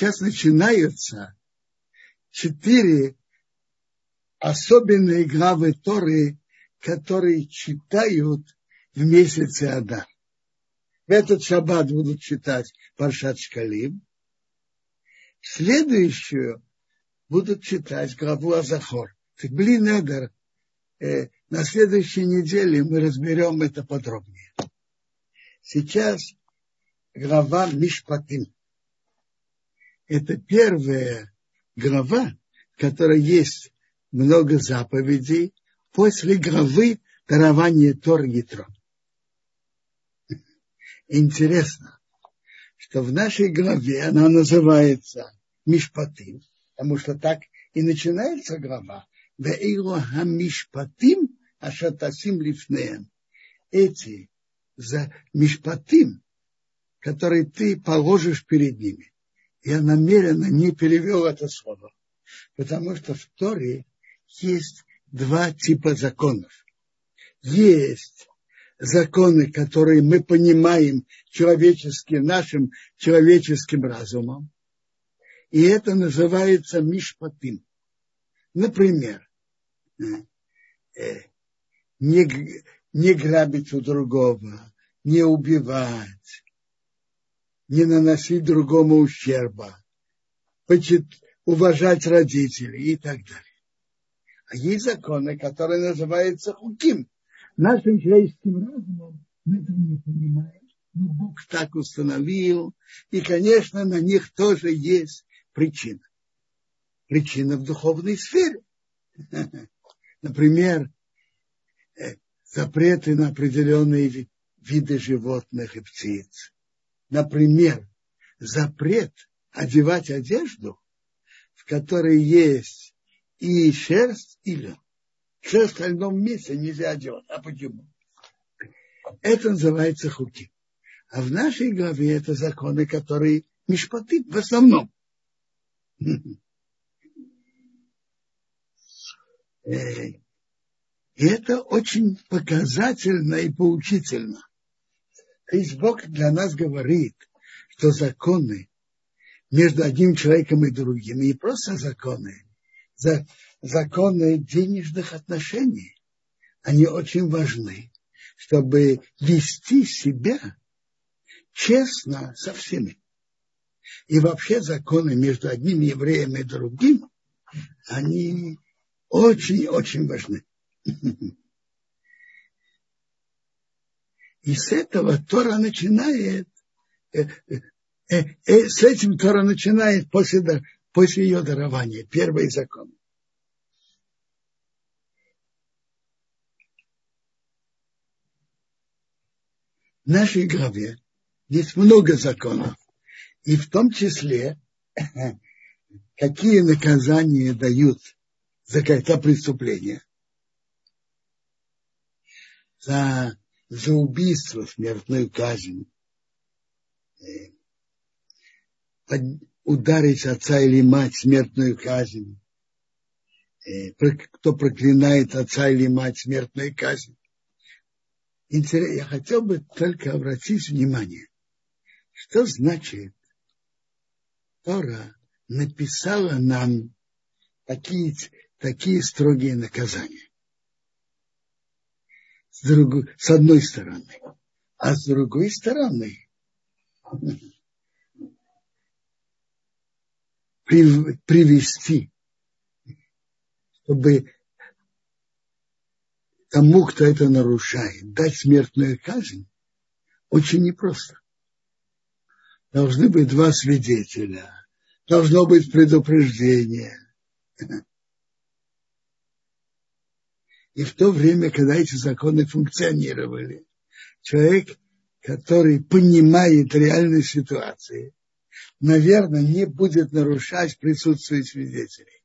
сейчас начинаются четыре особенные главы Торы, которые читают в месяце Ада. В этот шаббат будут читать Паршат Шкалим. Следующую будут читать главу Азахор. Так, блин, Эдер, э, на следующей неделе мы разберем это подробнее. Сейчас глава Мишпатим. Это первая глава, в которой есть много заповедей после главы дарования Тор Ятро. Интересно, что в нашей главе она называется Мишпатим, потому что так и начинается глава. Веилу хамишпатим ашатасим лифнеем. Эти за мишпатим, которые ты положишь перед ними. Я намеренно не перевел это слово, потому что в Торе есть два типа законов. Есть законы, которые мы понимаем человечески, нашим человеческим разумом. И это называется мишпатим. Например, э, не, не грабить у другого, не убивать, не наносить другому ущерба, уважать родителей и так далее. А есть законы, которые называются хуким. Нашим человеческим разумом мы этого не понимаем. Но Бог так установил. И, конечно, на них тоже есть причина. Причина в духовной сфере. Например, э, запреты на определенные виды животных и птиц. Например, запрет одевать одежду, в которой есть и шерсть, и лен. Шерсть в остальном нельзя одевать. А почему? Это называется хуки. А в нашей главе это законы, которые мишпаты в основном. И это очень показательно и поучительно. То есть Бог для нас говорит, что законы между одним человеком и другим, не просто законы, законы денежных отношений, они очень важны, чтобы вести себя честно со всеми. И вообще законы между одним евреем и другим, они очень-очень важны. И с этого Тора начинает, э, э, э, с этим Тора начинает после, после ее дарования, первый закон. В нашей главе есть много законов, и в том числе, какие наказания дают за какое-то преступление. За за убийство, смертную казнь, э, ударить отца или мать, смертную казнь, э, кто проклинает отца или мать, смертную казнь. Интересно, я хотел бы только обратить внимание, что значит Тора написала нам такие, такие строгие наказания с, другой, с одной стороны. А с другой стороны, привести, чтобы тому, кто это нарушает, дать смертную казнь, очень непросто. Должны быть два свидетеля, должно быть предупреждение. И в то время, когда эти законы функционировали, человек, который понимает реальную ситуацию, наверное, не будет нарушать присутствие свидетелей.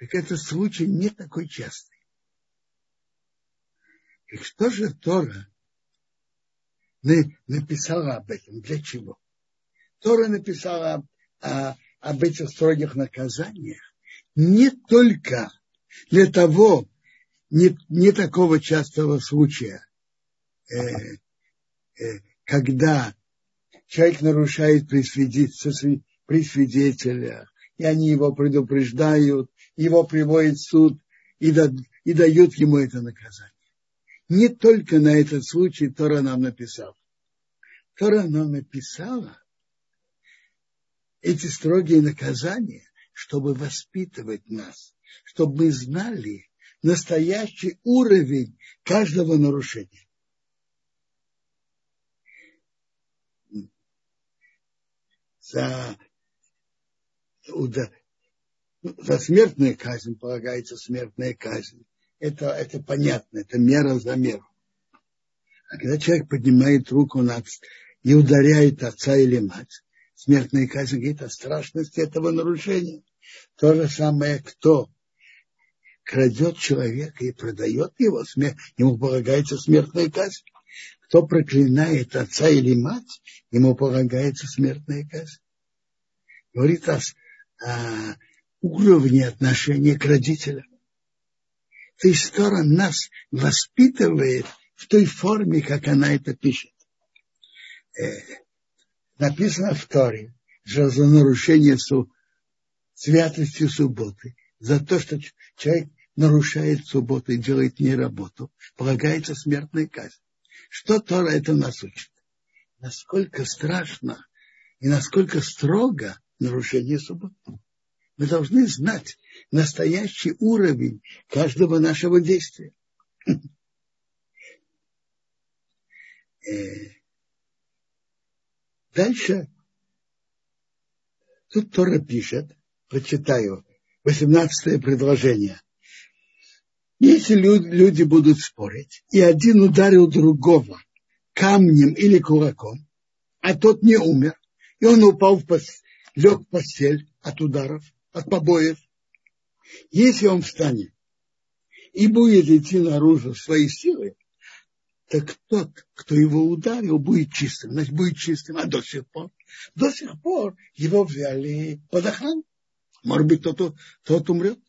Так этот случай не такой частый. И что же Тора написала об этом? Для чего? Тора написала об, об этих строгих наказаниях не только для того, не, не такого частого случая, э, э, когда человек нарушает при, свидетелях, при свидетелях, и они его предупреждают, его приводят в суд и, да, и дают ему это наказание. Не только на этот случай Тора нам написал. Тора нам написала эти строгие наказания, чтобы воспитывать нас, чтобы мы знали настоящий уровень каждого нарушения. За, за смертную казнь полагается смертная казнь. Это, это понятно, это мера за меру. А когда человек поднимает руку над, и ударяет отца или мать, смертная казнь говорит о страшности этого нарушения. То же самое, кто крадет человека и продает его, ему полагается смертная казнь. Кто проклинает отца или мать, ему полагается смертная казнь. Говорит о, о уровне отношения к родителям. То есть Тора нас воспитывает в той форме, как она это пишет. Э, написано в Торе, что за нарушение су, святости субботы, за то, что человек нарушает субботу и делает не работу, полагается смертная казнь. Что Тора это нас учит? Насколько страшно и насколько строго нарушение субботы. Мы должны знать настоящий уровень каждого нашего действия. Э, дальше тут Тора пишет, прочитаю, 18 предложение. Если люди будут спорить, и один ударил другого камнем или кулаком, а тот не умер, и он упал в пост... лег в постель от ударов, от побоев, если он встанет и будет идти наружу своей силой, так тот, кто его ударил, будет чистым. Значит, будет чистым. А до сих пор? До сих пор его взяли под охрану. Может быть, тот, тот умрет.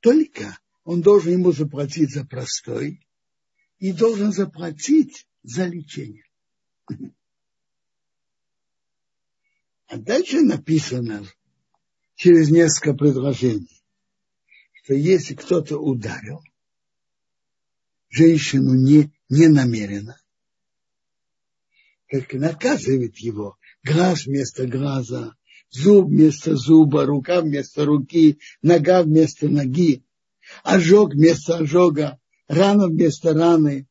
Только он должен ему заплатить за простой и должен заплатить за лечение. А дальше написано через несколько предложений, что если кто-то ударил женщину не, не намеренно, как наказывает его глаз вместо глаза, зуб вместо зуба, рука вместо руки, нога вместо ноги, ожог вместо ожога, рана вместо раны,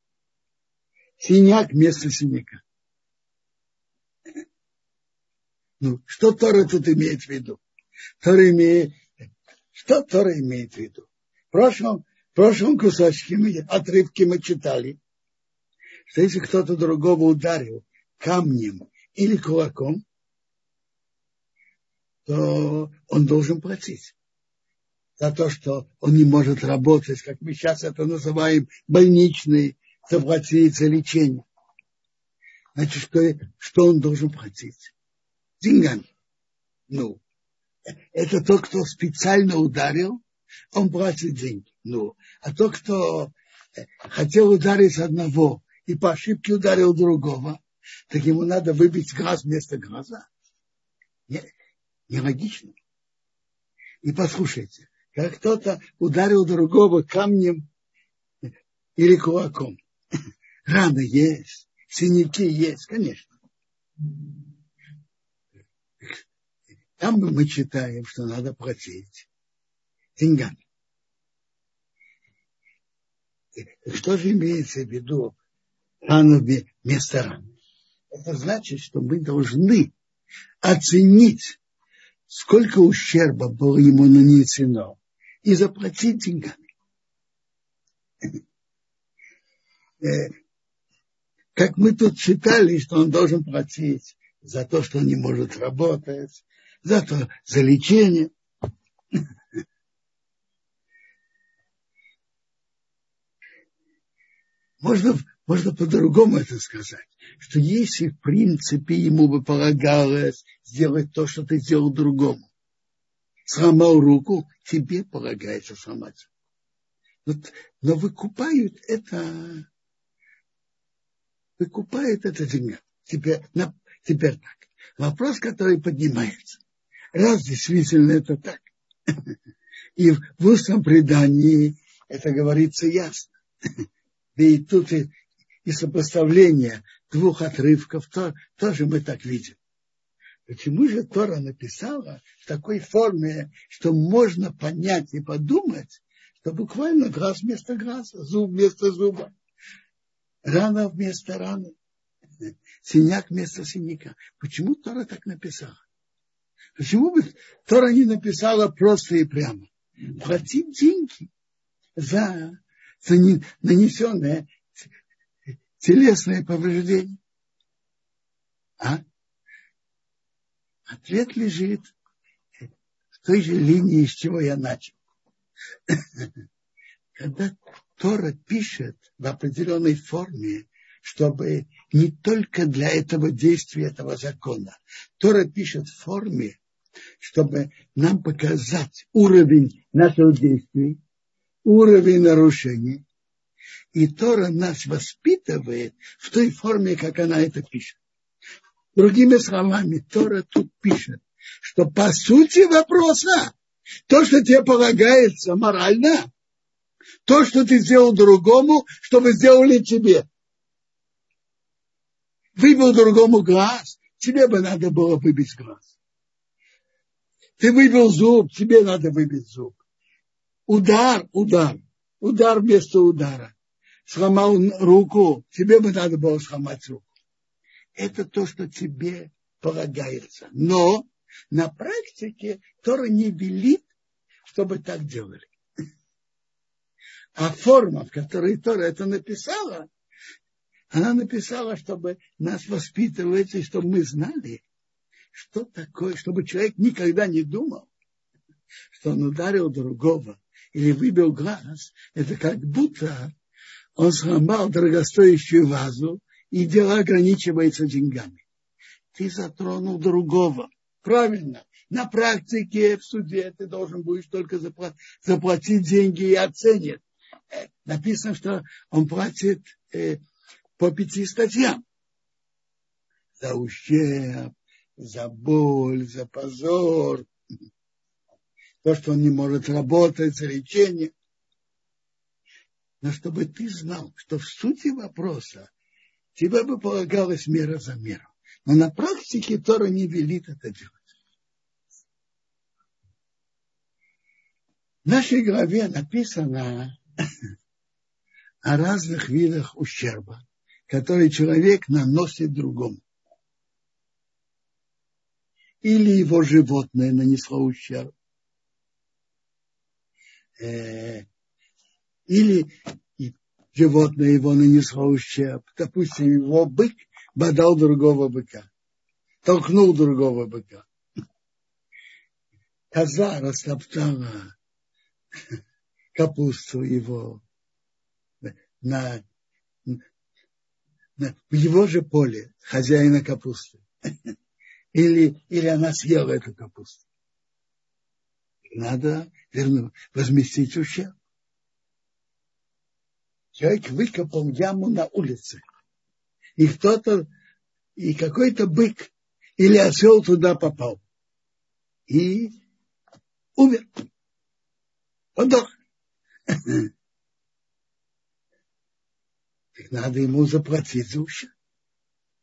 синяк вместо синяка. Ну, что Тора тут имеет в виду? Тора имеет, что Тора имеет в виду? В прошлом, в прошлом кусочке мы, отрывки мы читали, что если кто-то другого ударил камнем или кулаком, то он должен платить за то, что он не может работать, как мы сейчас это называем, больничный, заплатить за лечение. Значит, что, что он должен платить? Деньгами. Ну, это тот, кто специально ударил, он платит деньги. Ну, а тот, кто э, хотел ударить одного и по ошибке ударил другого, так ему надо выбить глаз вместо глаза. Нелогично. Не и послушайте, как кто-то ударил другого камнем или кулаком. Раны есть, синяки есть, конечно. Там мы читаем, что надо платить деньгами. Что же имеется в виду ранами вместо ран? Это значит, что мы должны оценить, сколько ущерба было ему нанесено и заплатить деньгами. Э, как мы тут читали, что он должен платить за то, что он не может работать, за то, за лечение. Можно, можно по-другому это сказать, что если в принципе ему бы полагалось сделать то, что ты сделал другому, сломал руку, тебе полагается сломать. Но, но выкупают это, выкупают это деньгами. теперь, на, теперь так. Вопрос, который поднимается. Раз действительно это так, и в устном предании это говорится ясно. Да и тут и, и сопоставление двух отрывков то, тоже мы так видим. Почему же Тора написала в такой форме, что можно понять и подумать, что буквально глаз вместо глаза, зуб вместо зуба, рана вместо раны, синяк вместо синяка. Почему Тора так написала? Почему бы Тора не написала просто и прямо? Платить деньги за, за нанесенное телесное повреждение. А? Ответ лежит в той же линии, с чего я начал. Когда Тора пишет в определенной форме, чтобы не только для этого действия, этого закона. Тора пишет в форме, чтобы нам показать уровень наших действий, уровень нарушений. И Тора нас воспитывает в той форме, как она это пишет. Другими словами, Тора тут пишет, что по сути вопроса, то, что тебе полагается морально, то, что ты сделал другому, чтобы сделали тебе. Выбил другому глаз, тебе бы надо было выбить глаз. Ты выбил зуб, тебе надо выбить зуб. Удар, удар, удар вместо удара. Сломал руку, тебе бы надо было сломать руку. Это то, что тебе полагается. Но на практике Тора не велит, чтобы так делали. А форма, в которой Тора это написала, она написала, чтобы нас воспитывать, и чтобы мы знали, что такое, чтобы человек никогда не думал, что он ударил другого или выбил глаз, это как будто он сломал дорогостоящую вазу, и дело ограничивается деньгами. Ты затронул другого. Правильно. На практике в суде ты должен будешь только заплатить, деньги и оценят. Э, написано, что он платит э, по пяти статьям. За ущерб, за боль, за позор, то, что он не может работать, лечение. Но чтобы ты знал, что в сути вопроса тебе бы полагалась мера за меру. Но на практике Тора не велит это делать. В нашей главе написано о разных видах ущерба, который человек наносит другому или его животное нанесло ущерб, э, или животное его нанесло ущерб. Допустим, его бык бодал другого быка, толкнул другого быка. Коза растоптала капусту его на, на, в его же поле хозяина капусты или, или она съела эту капусту. Надо вернуть, возместить ущерб. Человек выкопал яму на улице. И кто-то, и какой-то бык или осел туда попал. И умер. Подох. Так надо ему заплатить за ущерб.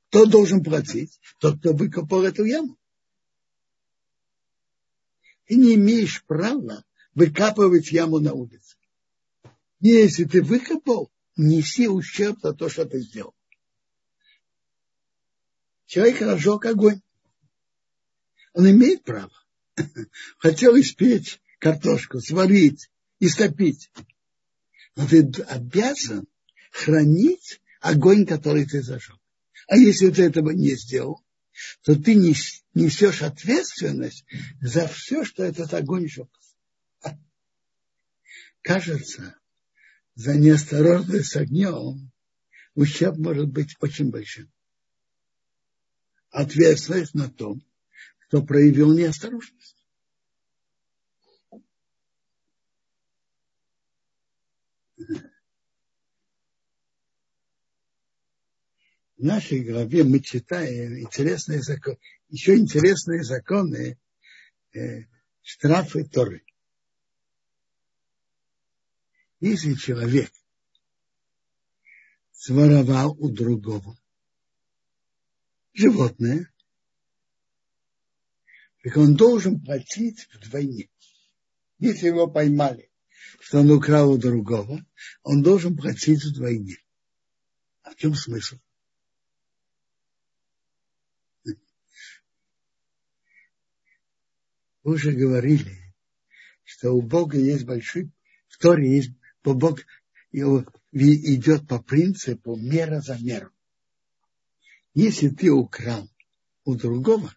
Кто должен платить? Тот, кто выкопал эту яму. Ты не имеешь права выкапывать яму на улице. Если ты выкопал, неси ущерб за то, что ты сделал. Человек разжег огонь. Он имеет право. Хотел испечь картошку, сварить, истопить. Но ты обязан хранить огонь, который ты зажег. А если ты этого не сделал, то ты несешь ответственность за все, что этот огонь жег. Кажется, за неосторожность с огнем ущерб может быть очень большим. Ответственность на том, кто проявил неосторожность. В нашей главе мы читаем интересные законы, еще интересные законы э, штрафы Торы. Если человек своровал у другого животное, так он должен платить вдвойне. Если его поймали, что он украл у другого, он должен платить вдвойне. А в чем смысл? Вы уже говорили, что у Бога есть большой, в Торе есть, Бог идет по принципу мера за меру. Если ты украл у другого,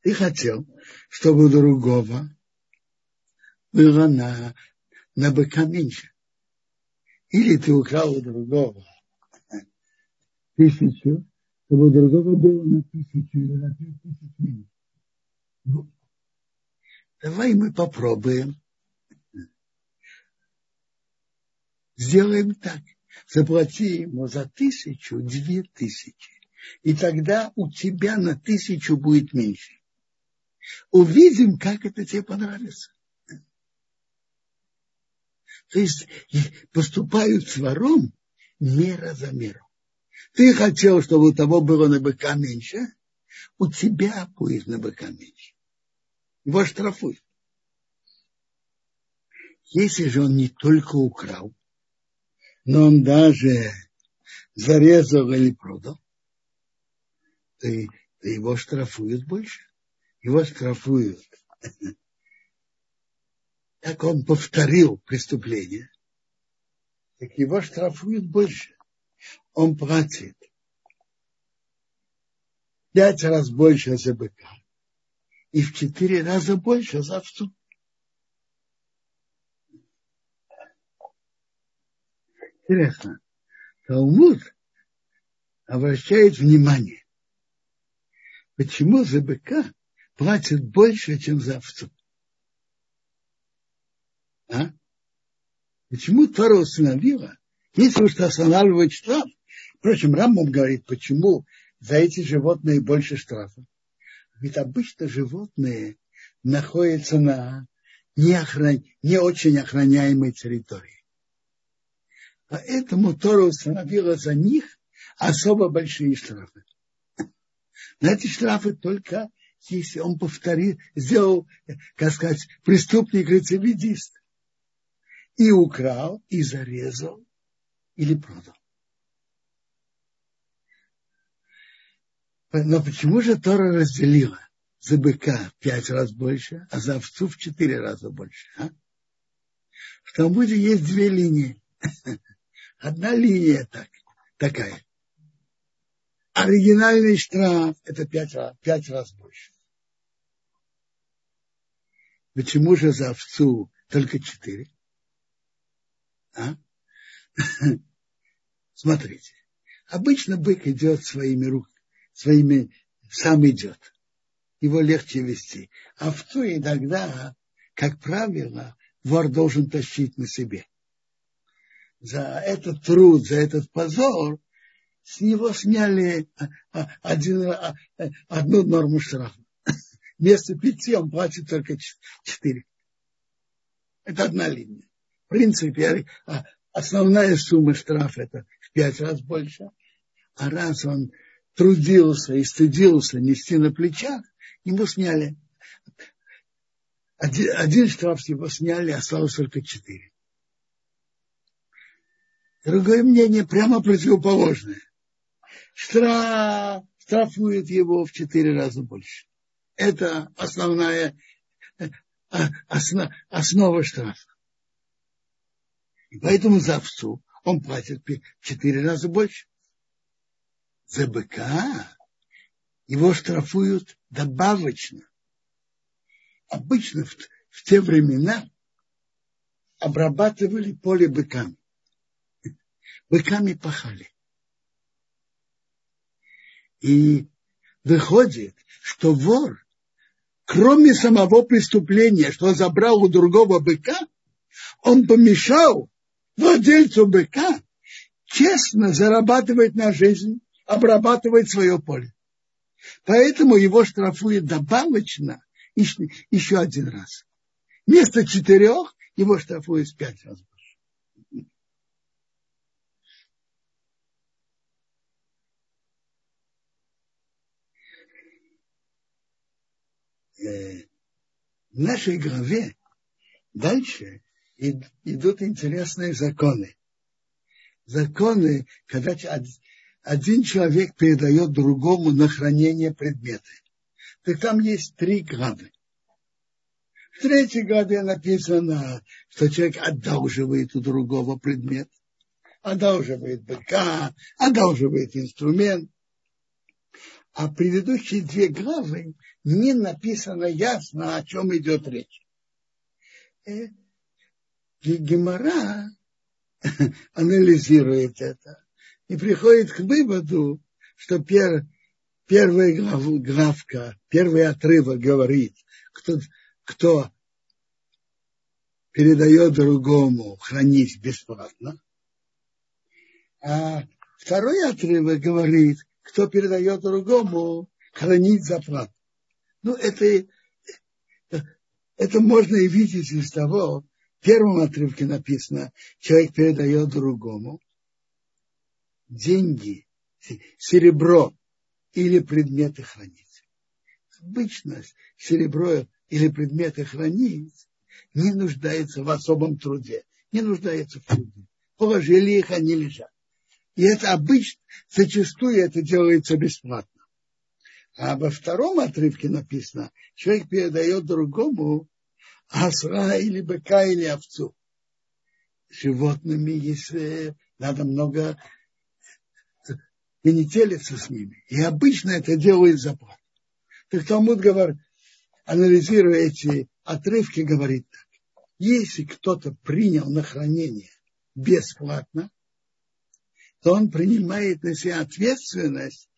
ты хотел, чтобы у другого было на, на быка меньше. Или ты украл у другого тысячу, чтобы у другого было на тысячу или на пять тысяч меньше. Ну, давай мы попробуем. Сделаем так. Заплати ему за тысячу две тысячи. И тогда у тебя на тысячу будет меньше. Увидим, как это тебе понравится. То есть поступают с вором мера за меру. Ты хотел, чтобы у того было на быка меньше, у тебя будет на быка меньше его штрафуют. Если же он не только украл, но он даже зарезал или продал, то, то его штрафуют больше. Его штрафуют. Так он повторил преступление, так его штрафуют больше. Он платит пять раз больше за быка и в четыре раза больше за овцу. Интересно. Талмуд обращает внимание, почему за быка платят больше, чем за овцу. А? Почему Тора установила, если уж останавливать штраф, впрочем, Рамбам говорит, почему за эти животные больше штрафа. Ведь обычно животные находятся на не, охран... не очень охраняемой территории. Поэтому Тора установила за них особо большие штрафы. На эти штрафы только если он повторил, сделал, как сказать, преступник-рецидивист. И украл, и зарезал, или продал. Но почему же Тора разделила за быка в пять раз больше, а за овцу в четыре раза больше? А? В Талмуде есть две линии. Одна линия так, такая. Оригинальный штраф – это пять раз, пять раз больше. Почему же за овцу только четыре? А? Смотрите. Обычно бык идет своими руками своими сам идет. Его легче вести. Овцу иногда, как правило, вор должен тащить на себе. За этот труд, за этот позор с него сняли а, а, один, а, одну норму штрафа. Вместо пяти он платит только четыре. Это одна линия. В принципе, основная сумма штрафа это в пять раз больше. А раз он трудился и стыдился нести на плечах, ему сняли. Один, один штраф с него сняли, осталось только четыре. Другое мнение прямо противоположное. Штраф, штрафует его в четыре раза больше. Это основная основ, основа штрафа. И поэтому за овцу он платит в четыре раза больше за быка его штрафуют добавочно. Обычно в, в те времена обрабатывали поле быками. Быками пахали. И выходит, что вор, кроме самого преступления, что забрал у другого быка, он помешал владельцу быка честно зарабатывает на жизнь, обрабатывает свое поле. Поэтому его штрафуют добавочно еще один раз. Вместо четырех его штрафуют пять раз. Э, в нашей главе дальше идут интересные законы. Законы, когда один человек передает другому на хранение предметы. Так там есть три главы. В третьей главе написано, что человек одалживает у другого предмет, одалживает быка, одалживает инструмент. А предыдущие две главы не написано ясно, о чем идет речь. Э, Гемора анализирует это и приходит к выводу, что пер, первая глав, главка, первый отрывок говорит, кто, кто передает другому хранить бесплатно. А второй отрывок говорит, кто передает другому хранить за плату. Ну, это, это можно и видеть из того, в первом отрывке написано, человек передает другому деньги, серебро или предметы хранить. Обычно серебро или предметы хранить не нуждается в особом труде, не нуждается в труде. Положили их, они лежат. И это обычно, зачастую это делается бесплатно. А во втором отрывке написано, человек передает другому осра или быка или овцу. Животными, если надо много и не телится с ними. И обычно это делает заплату. Так Талмуд говорит, анализируя эти отрывки, говорит так. Если кто-то принял на хранение бесплатно, то он принимает на себя ответственность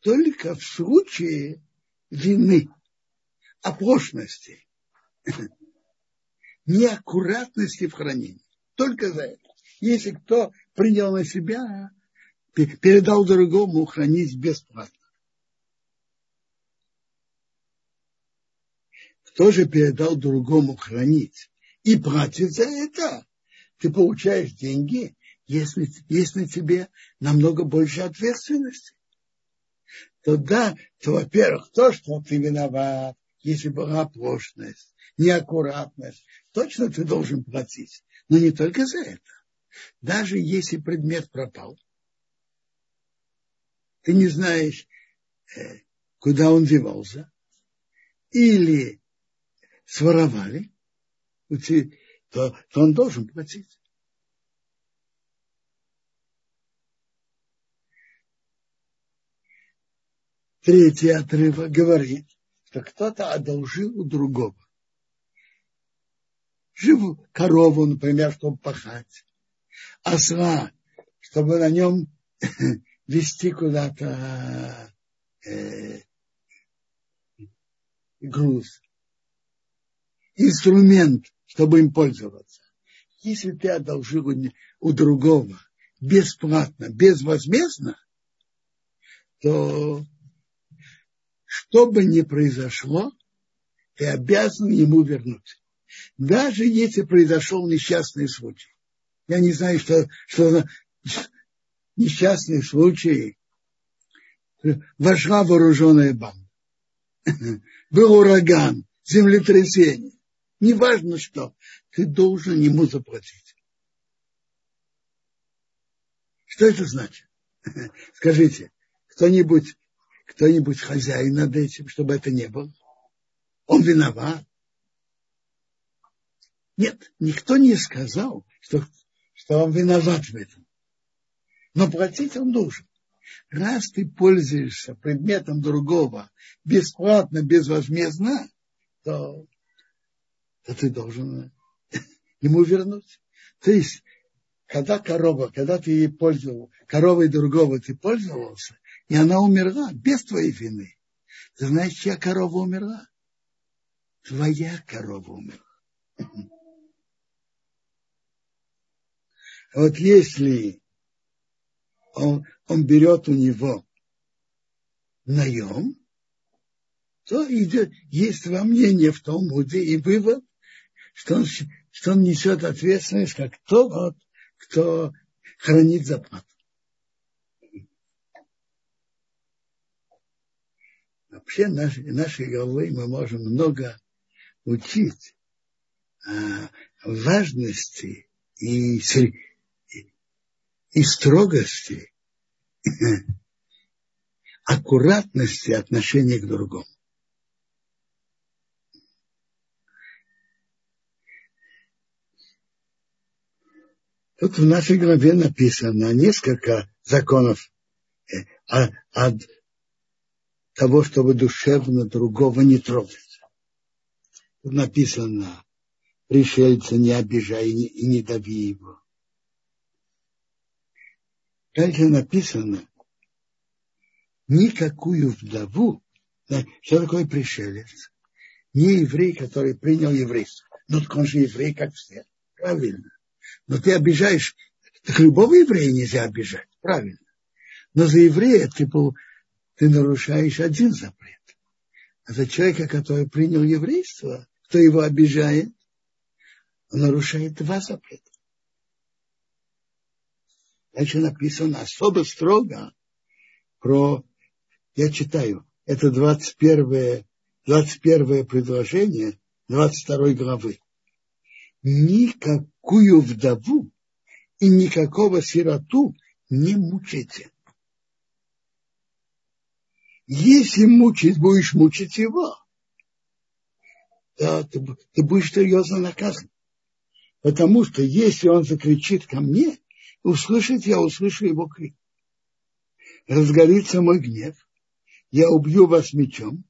только в случае вины, оплошности, неаккуратности в хранении. Только за это. Если кто принял на себя передал другому хранить бесплатно. Кто же передал другому хранить и платит за это? Ты получаешь деньги, если, если тебе намного больше ответственности. То да, то, во-первых, то, что ты виноват, если была оплошность, неаккуратность, точно ты должен платить. Но не только за это. Даже если предмет пропал, ты не знаешь, э, куда он девался, или своровали, то, то он должен платить. Третий отрывок говорит, что кто-то одолжил у другого. Живу корову, например, чтобы пахать, осла, чтобы на нем вести куда-то э, груз, инструмент, чтобы им пользоваться. Если ты одолжил у другого бесплатно, безвозмездно, то что бы ни произошло, ты обязан ему вернуть. Даже если произошел несчастный случай. Я не знаю, что, что, несчастный случай вошла вооруженная банда. Был ураган, землетрясение. Неважно что, ты должен ему заплатить. Что это значит? Скажите, кто-нибудь кто-нибудь хозяин над этим, чтобы это не было? Он виноват? Нет, никто не сказал, что, что он виноват в этом но платить он должен. Раз ты пользуешься предметом другого бесплатно, безвозмездно, то, то ты должен ему вернуть. То есть, когда корова, когда ты ей пользовал, коровой другого ты пользовался, и она умерла без твоей вины, ты знаешь, чья корова умерла? Твоя корова умерла. Вот если он, он берет у него наем, то идет, есть два мнения в Талмуде и вывод, что он, что он несет ответственность как тот, кто хранит заплату. Вообще наши, нашей головы мы можем много учить о важности и, и строгости, аккуратности отношения к другому. Тут в нашей главе написано несколько законов э, от того, чтобы душевно другого не трогать. Тут написано, пришельца не обижай и не дави его. Дальше написано, никакую вдову, что такое пришелец? Не еврей, который принял еврейство. Ну, так он же еврей, как все. Правильно. Но ты обижаешь, так любого еврея нельзя обижать, правильно. Но за еврея ты, был, ты нарушаешь один запрет. А за человека, который принял еврейство, кто его обижает, он нарушает два запрета. Дальше написано особо строго про, я читаю, это 21, 21 предложение 22 главы никакую вдову и никакого сироту не мучите. Если мучить будешь мучить его, то ты, ты будешь серьезно наказан. Потому что если он закричит ко мне, услышит я, услышу его крик. Разгорится мой гнев, я убью вас мечом,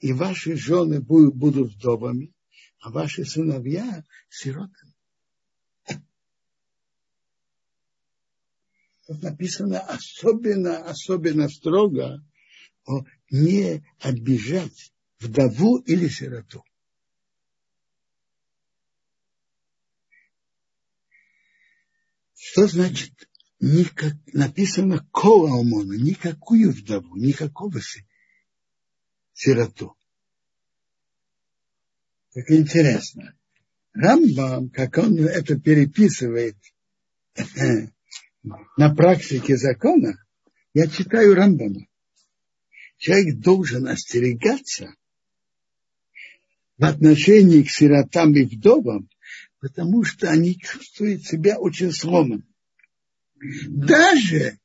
и ваши жены будут, вдовами, а ваши сыновья сиротами. Тут написано особенно, особенно строго не обижать вдову или сироту. Что значит никак, написано кола омона, никакую вдову, никакого сироту. Так интересно. Рамбам, как он это переписывает на практике закона, я читаю Рамбама. Человек должен остерегаться в отношении к сиротам и вдовам, потому что они чувствуют себя очень сломанными. Даже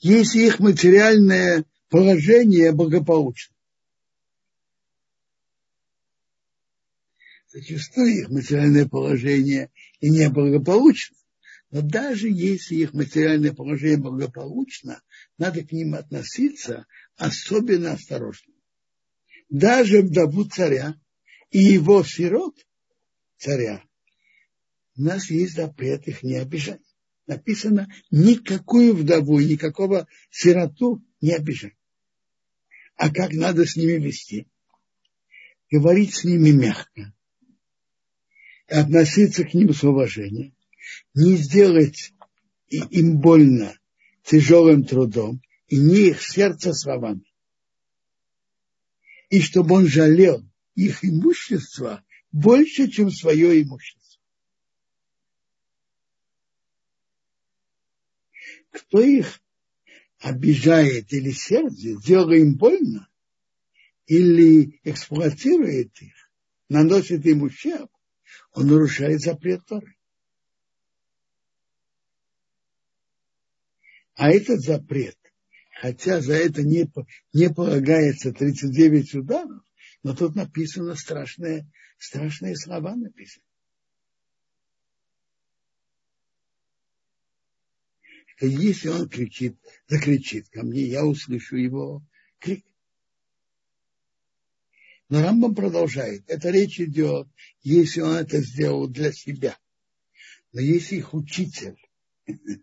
если их материальное положение благополучно. Зачастую их материальное положение и неблагополучно. Но даже если их материальное положение благополучно, надо к ним относиться особенно осторожно. Даже вдову царя и его сирот царя у нас есть запрет их не обижать. Написано, никакую вдову, никакого сироту не обижать. А как надо с ними вести? Говорить с ними мягко, относиться к ним с уважением, не сделать им больно тяжелым трудом и не их сердце словами. И чтобы он жалел их имущество больше, чем свое имущество. Кто их обижает или сердит, делая им больно, или эксплуатирует их, наносит им ущерб, он нарушает запрет Торы. А этот запрет, хотя за это не, не полагается 39 ударов, но тут написано страшные, страшные слова написаны. Если он кричит, закричит ко мне, я услышу его крик. Но Рамбам продолжает. Это речь идет, если он это сделал для себя. Но если их учитель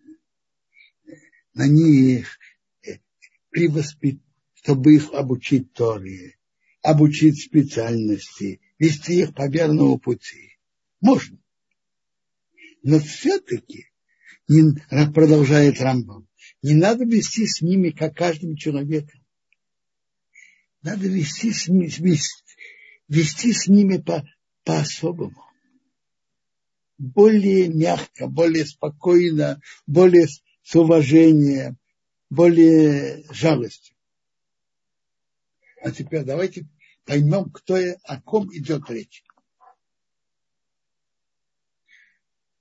на них э, привоспит, чтобы их обучить Торе, обучить специальности, вести их по верному пути. Можно. Но все-таки, продолжает Рамбам, Не надо вести с ними, как каждым человеком. Надо вести с, ними, вести с ними по, по-особому. Более мягко, более спокойно, более с уважением, более жалостью. А теперь давайте поймем, кто, о ком идет речь.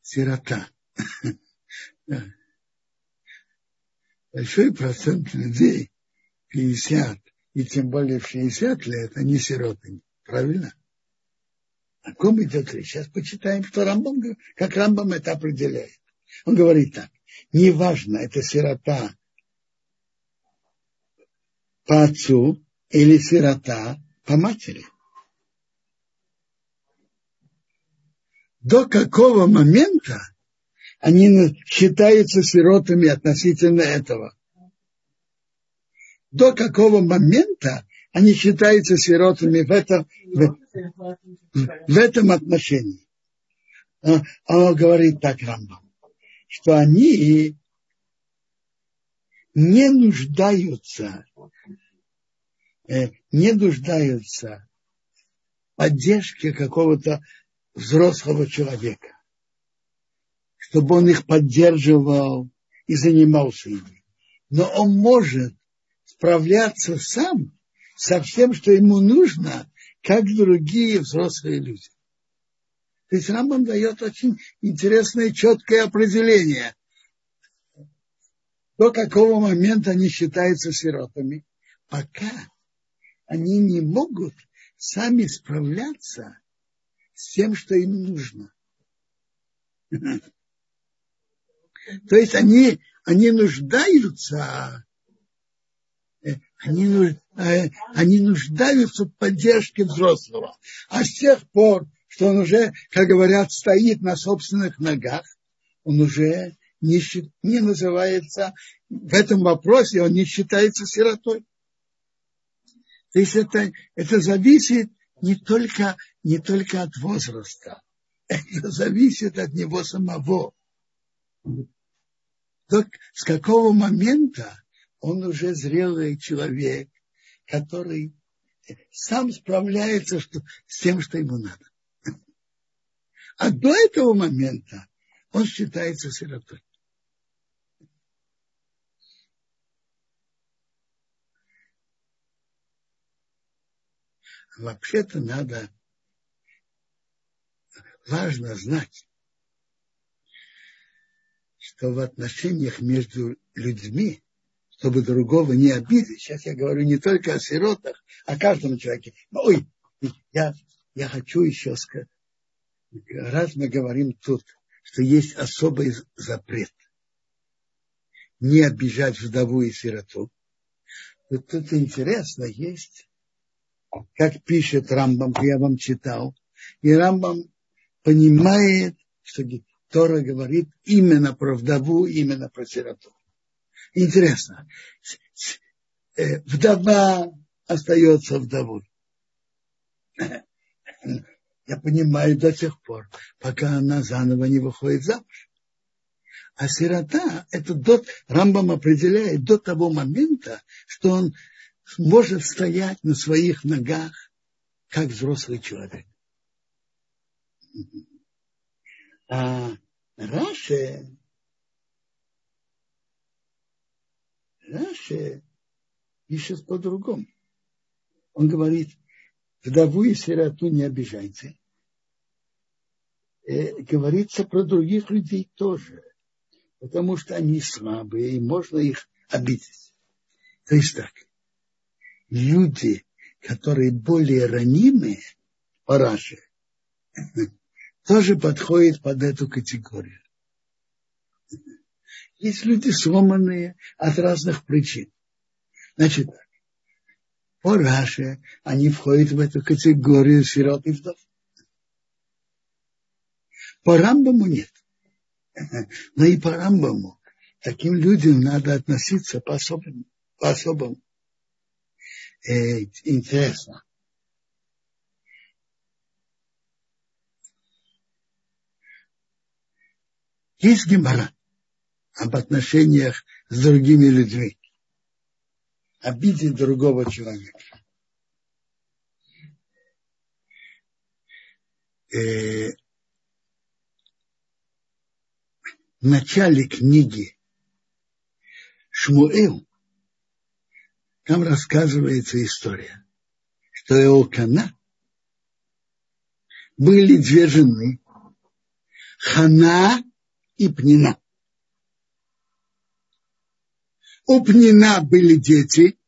Сирота. Большой процент людей, 50 и тем более в 60 лет, они сироты. Правильно? О ком идет речь? Сейчас почитаем, что Рамбам, как Рамбам это определяет. Он говорит так. Неважно, это сирота по отцу или сирота по матери. До какого момента они считаются сиротами относительно этого? До какого момента они считаются сиротами в этом, в, в этом отношении? А, он говорит так Рамбам, что они не нуждаются Э, не нуждаются в поддержке какого-то взрослого человека, чтобы он их поддерживал и занимался ими. Но он может справляться сам со всем, что ему нужно, как другие взрослые люди. То есть Рамбам дает очень интересное, четкое определение, до какого момента они считаются сиротами, пока они не могут сами справляться с тем, что им нужно. То есть они, они нуждаются, э, они, э, они нуждаются в поддержке взрослого. А с тех пор, что он уже, как говорят, стоит на собственных ногах, он уже не, не называется, в этом вопросе он не считается сиротой. То есть это, это зависит не только, не только от возраста, это зависит от него самого. Так с какого момента он уже зрелый человек, который сам справляется что, с тем, что ему надо. А до этого момента он считается сиротой. вообще-то надо, важно знать, что в отношениях между людьми, чтобы другого не обидеть, сейчас я говорю не только о сиротах, а о каждом человеке. Ой, я, я хочу еще сказать, раз мы говорим тут, что есть особый запрет не обижать вдову и сироту, вот тут интересно, есть как пишет Рамбам, я вам читал, и Рамбам понимает, что Тора говорит именно про вдову, именно про сироту. Интересно, э, вдова остается вдовой. Я понимаю до тех пор, пока она заново не выходит замуж. А сирота, это до, Рамбам определяет до того момента, что он может стоять на своих ногах, как взрослый человек. А Раши, Раши пишет по-другому. Он говорит, вдову и сироту не обижайте. И говорится про других людей тоже, потому что они слабые, и можно их обидеть. То есть так, люди, которые более ранимые, по тоже подходят под эту категорию. Есть люди сломанные от разных причин. Значит, по Раше они входят в эту категорию сирот и вдов. По Рамбаму нет. Но и по Рамбаму таким людям надо относиться по-особому. По-особому э, интересно. Есть гемора, об отношениях с другими людьми. Обидеть другого человека. Э, в начале книги Шмуэл там рассказывается история, что Эокана были две жены, Хана и Пнина. У Пнина были дети,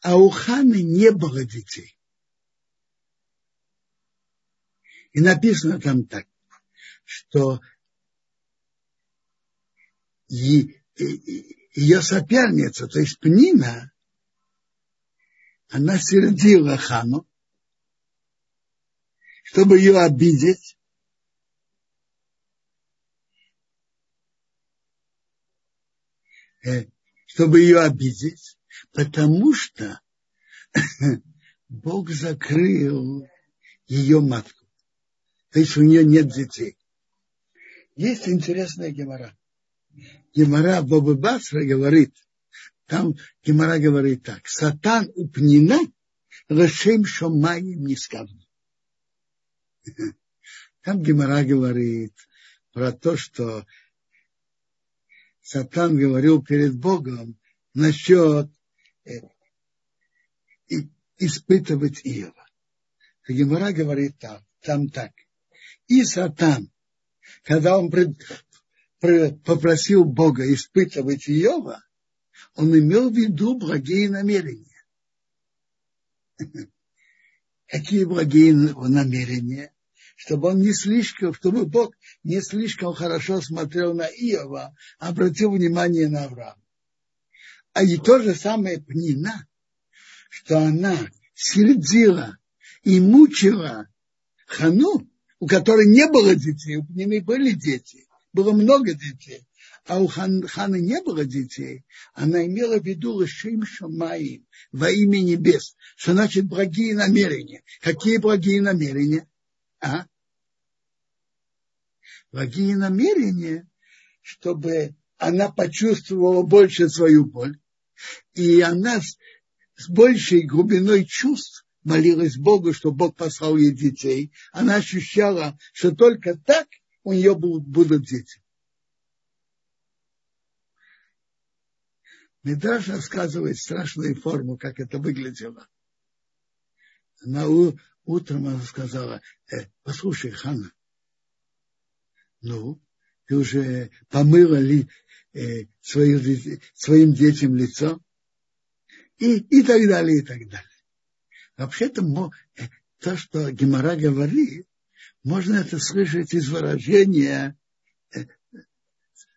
а у Ханы не было детей. И написано там так, что ее соперница, то есть Пнина, она сердила Хану, чтобы ее обидеть. Чтобы ее обидеть, потому что Бог закрыл ее матку. То есть у нее нет детей. Есть интересная гемора. Гемора Боба Басра говорит, там Гемора говорит так, Сатан упнина, Рашем Шомаем не сказано. Там Гемора говорит про то, что Сатан говорил перед Богом насчет э, испытывать Иова. Гемора говорит так, там так. И Сатан, когда он пред, пред, попросил Бога испытывать Иова, он имел в виду благие намерения. Какие благие намерения? чтобы он не слишком, чтобы Бог не слишком хорошо смотрел на Иова, а обратил внимание на Авраама. А и то же самое Пнина, что она сердила и мучила Хану, у которой не было детей, у Пнины были дети, было много детей, а у Хан, Ханы не было детей, она имела в виду Лешим Шамаим во имя небес, что значит благие намерения. Какие благие намерения? А? Благие намерения, чтобы она почувствовала больше свою боль, и она с, большей глубиной чувств молилась Богу, что Бог послал ей детей. Она ощущала, что только так у нее будут, дети. Медраж рассказывает страшную форму, как это выглядело. Она утром она сказала, э, послушай, Хана, ну, ты уже помыла ли э, свою, своим детям лицо? И, и так далее, и так далее. Вообще-то э, то, что Гемора говорит, можно это слышать из выражения э,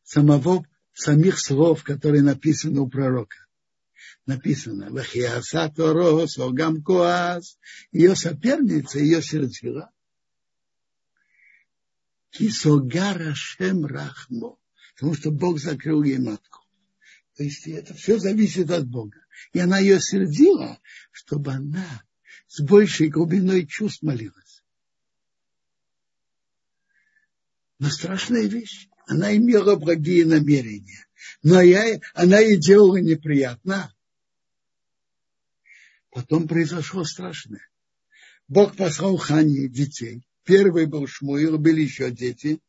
самого, самих слов, которые написаны у пророка написано, Вахиаса Торос, Огам Коас, ее соперница, ее сердцила. Кисогара Шем Рахмо, потому что Бог закрыл ей матку. То есть это все зависит от Бога. И она ее сердила, чтобы она с большей глубиной чувств молилась. Но страшная вещь. Она имела благие намерения. Но я, она ей делала неприятно. Потом произошло страшное. Бог послал Хане детей. Первый был Шмуил, были еще дети.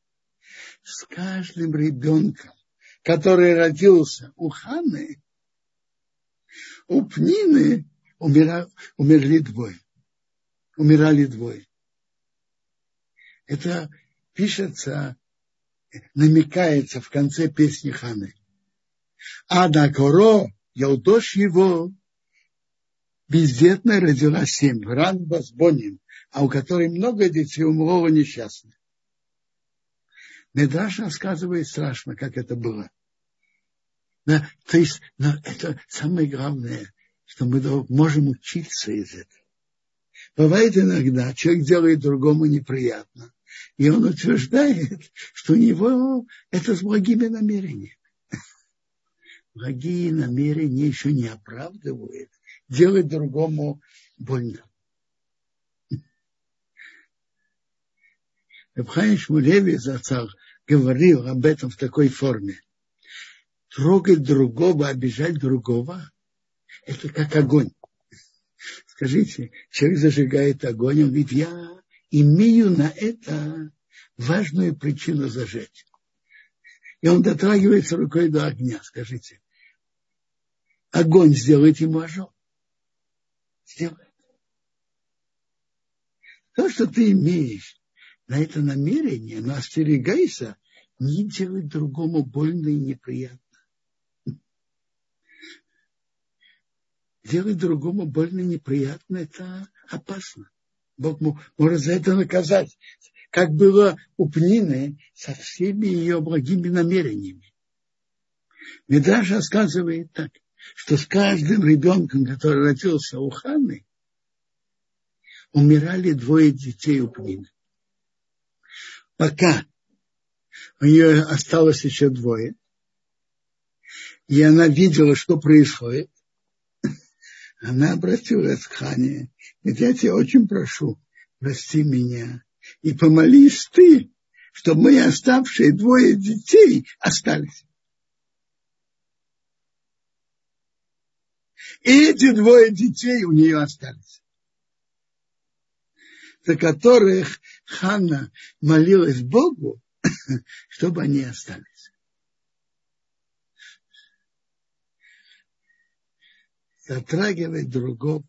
С каждым ребенком, который родился у Ханы, у Пнины умира, умерли двое. Умирали двое. Это пишется, намекается в конце песни Ханы. На коро, Ялдош его, бездетная родила семь, ран возбоним, а у которой много детей умрого несчастно. Медраж рассказывает страшно, как это было. Да, то есть, но это самое главное, что мы можем учиться из этого. Бывает иногда, человек делает другому неприятно, и он утверждает, что у него это с благими намерениями. Благие намерения еще не оправдывают делать другому больно. Рабхайм Шмулеви Зацар говорил об этом в такой форме. Трогать другого, обижать другого, это как огонь. Скажите, человек зажигает огонь, он говорит, я имею на это важную причину зажечь. И он дотрагивается рукой до огня. Скажите, огонь сделает ему ожог. Сделает. То, что ты имеешь на это намерение, но остерегайся, не делать другому больно и неприятно. Делать другому больно и неприятно – это опасно. Бог может за это наказать. Как было у Пнины со всеми ее благими намерениями. Медраж рассказывает так, что с каждым ребенком, который родился у Ханы, умирали двое детей у Пнины. Пока. У нее осталось еще двое, и она видела, что происходит, она обратилась к Хане, говорит, я тебя очень прошу, прости меня, и помолись ты, чтобы мои оставшие двое детей остались. И эти двое детей у нее остались, за которых Ханна молилась Богу, чтобы они остались. затрагивать другого,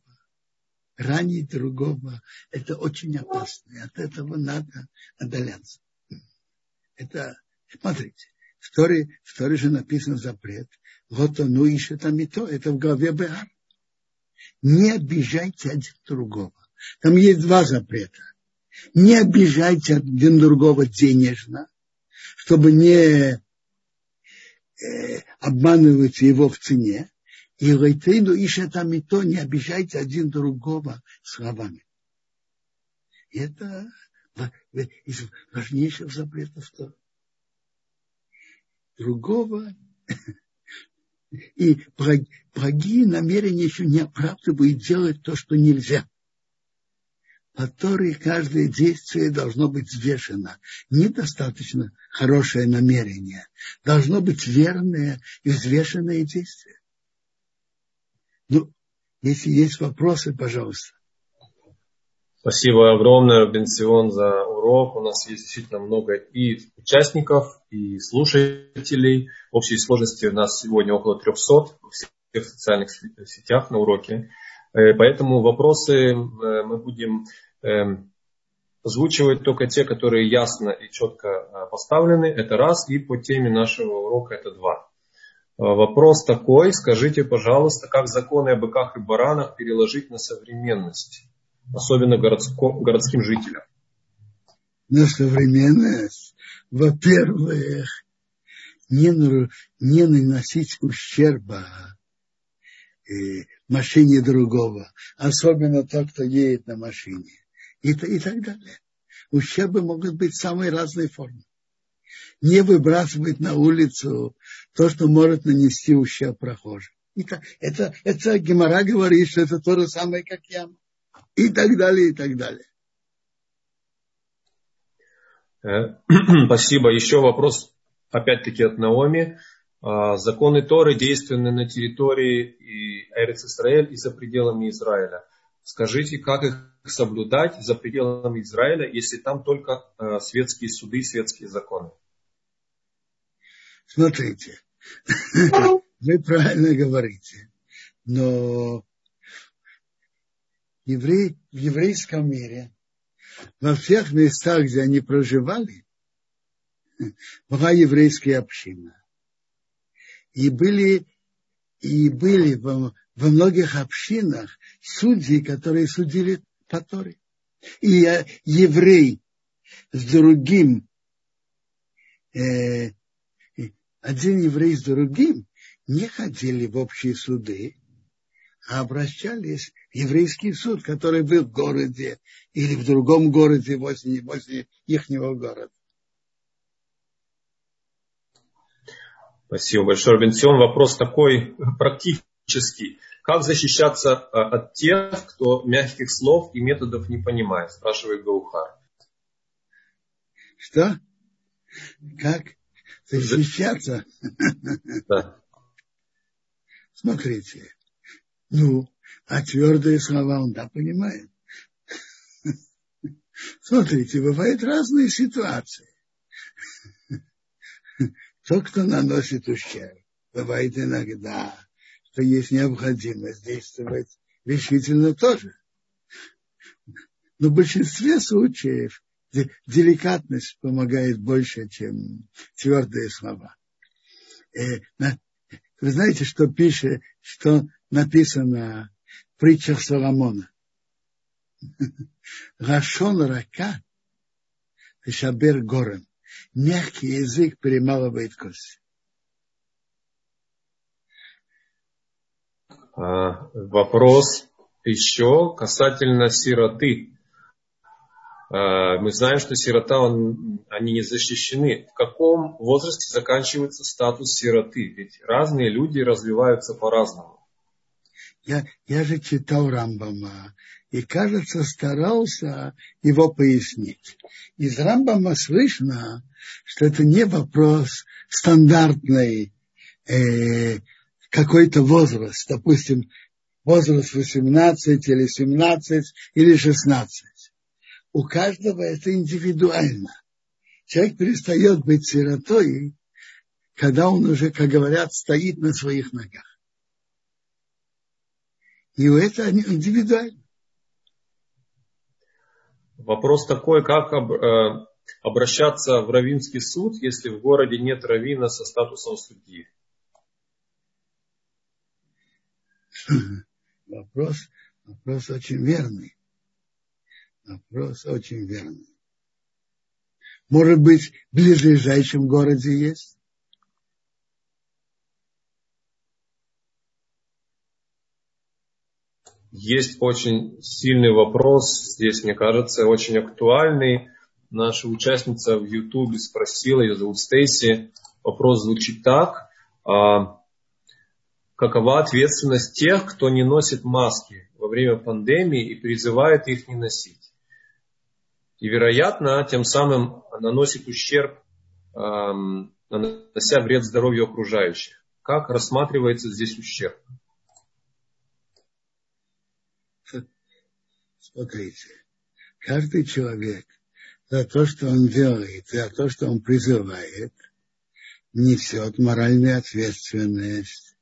ранить другого, это очень опасно. И от этого надо отдаляться. Это, смотрите, в Торе, в же написан запрет. Вот он, ну еще там и то, это в главе Беар. Не обижайте один другого. Там есть два запрета. Не обижайте один другого денежно, чтобы не э, обманывать его в цене. И Рейтейну ищет там и то, не обижайте один другого словами. Это из важнейших запретов Тора. Другого и благие намерения еще не оправдывают делать то, что нельзя. По Торе каждое действие должно быть взвешено. Недостаточно хорошее намерение. Должно быть верное и взвешенное действие. Ну, если есть вопросы, пожалуйста. Спасибо огромное, Бенсион, за урок. У нас есть действительно много и участников, и слушателей. В общей сложности у нас сегодня около 300 в всех социальных сетях на уроке. Э, поэтому вопросы э, мы будем эм, озвучивать только те, которые ясно и четко э, поставлены. Это раз. И по теме нашего урока это два. Вопрос такой, скажите, пожалуйста, как законы о быках и баранах переложить на современность, особенно городско, городским жителям? На современность, во-первых, не, не наносить ущерба э, машине другого, особенно тот, кто едет на машине, и, и так далее. Ущербы могут быть самой разной формы не выбрасывать на улицу то, что может нанести ущерб прохожим. Это, это, это Гемора говорит, что это то же самое, как яма. И так далее, и так далее. Э, спасибо. Еще вопрос, опять-таки, от Наоми. А, законы Торы действенны на территории Эрец Израиль и за пределами Израиля. Скажите, как их соблюдать за пределами Израиля, если там только э, светские суды, светские законы? Смотрите, вы правильно говорите, но евреи, в еврейском мире, во всех местах, где они проживали, была еврейская община. И были, и были во, во многих общинах судьи, которые судили по Торе. И еврей с другим э, один еврей с другим не ходили в общие суды, а обращались в еврейский суд, который был в городе или в другом городе возле, возле ихнего города. Спасибо большое, Бенсион. Вопрос такой практический. Как защищаться а, от тех, кто мягких слов и методов не понимает, спрашивает Гаухар. Что? Как защищаться? Да. Смотрите. Ну, а твердые слова он да понимает. Смотрите, бывают разные ситуации. Тот, кто наносит ущерб, бывает иногда, что есть необходимость действовать решительно тоже. Но в большинстве случаев деликатность помогает больше, чем твердые слова. Э, вы знаете, что пишет, что написано в притчах Соломона? Рашон рака шабер горем. Мягкий язык перемалывает кость. А, вопрос еще касательно сироты. А, мы знаем, что сирота, он, они не защищены. В каком возрасте заканчивается статус сироты? Ведь разные люди развиваются по-разному. Я, я же читал Рамбама и, кажется, старался его пояснить. Из Рамбама слышно, что это не вопрос стандартный э, какой-то возраст, допустим, возраст 18 или 17 или 16 у каждого это индивидуально. Человек перестает быть сиротой, когда он уже, как говорят, стоит на своих ногах. И это индивидуально. Вопрос такой, как э, обращаться в Равинский суд, если в городе нет равина со статусом судьи? Вопрос, вопрос очень верный. Вопрос очень верный. Может быть, в ближайшем городе есть? Есть очень сильный вопрос, здесь, мне кажется, очень актуальный. Наша участница в Ютубе спросила, ее зовут Стейси, вопрос звучит так. А, какова ответственность тех, кто не носит маски во время пандемии и призывает их не носить? и, вероятно, тем самым наносит ущерб, эм, нанося вред здоровью окружающих. Как рассматривается здесь ущерб? Смотрите, каждый человек за то, что он делает, за то, что он призывает, несет моральную ответственность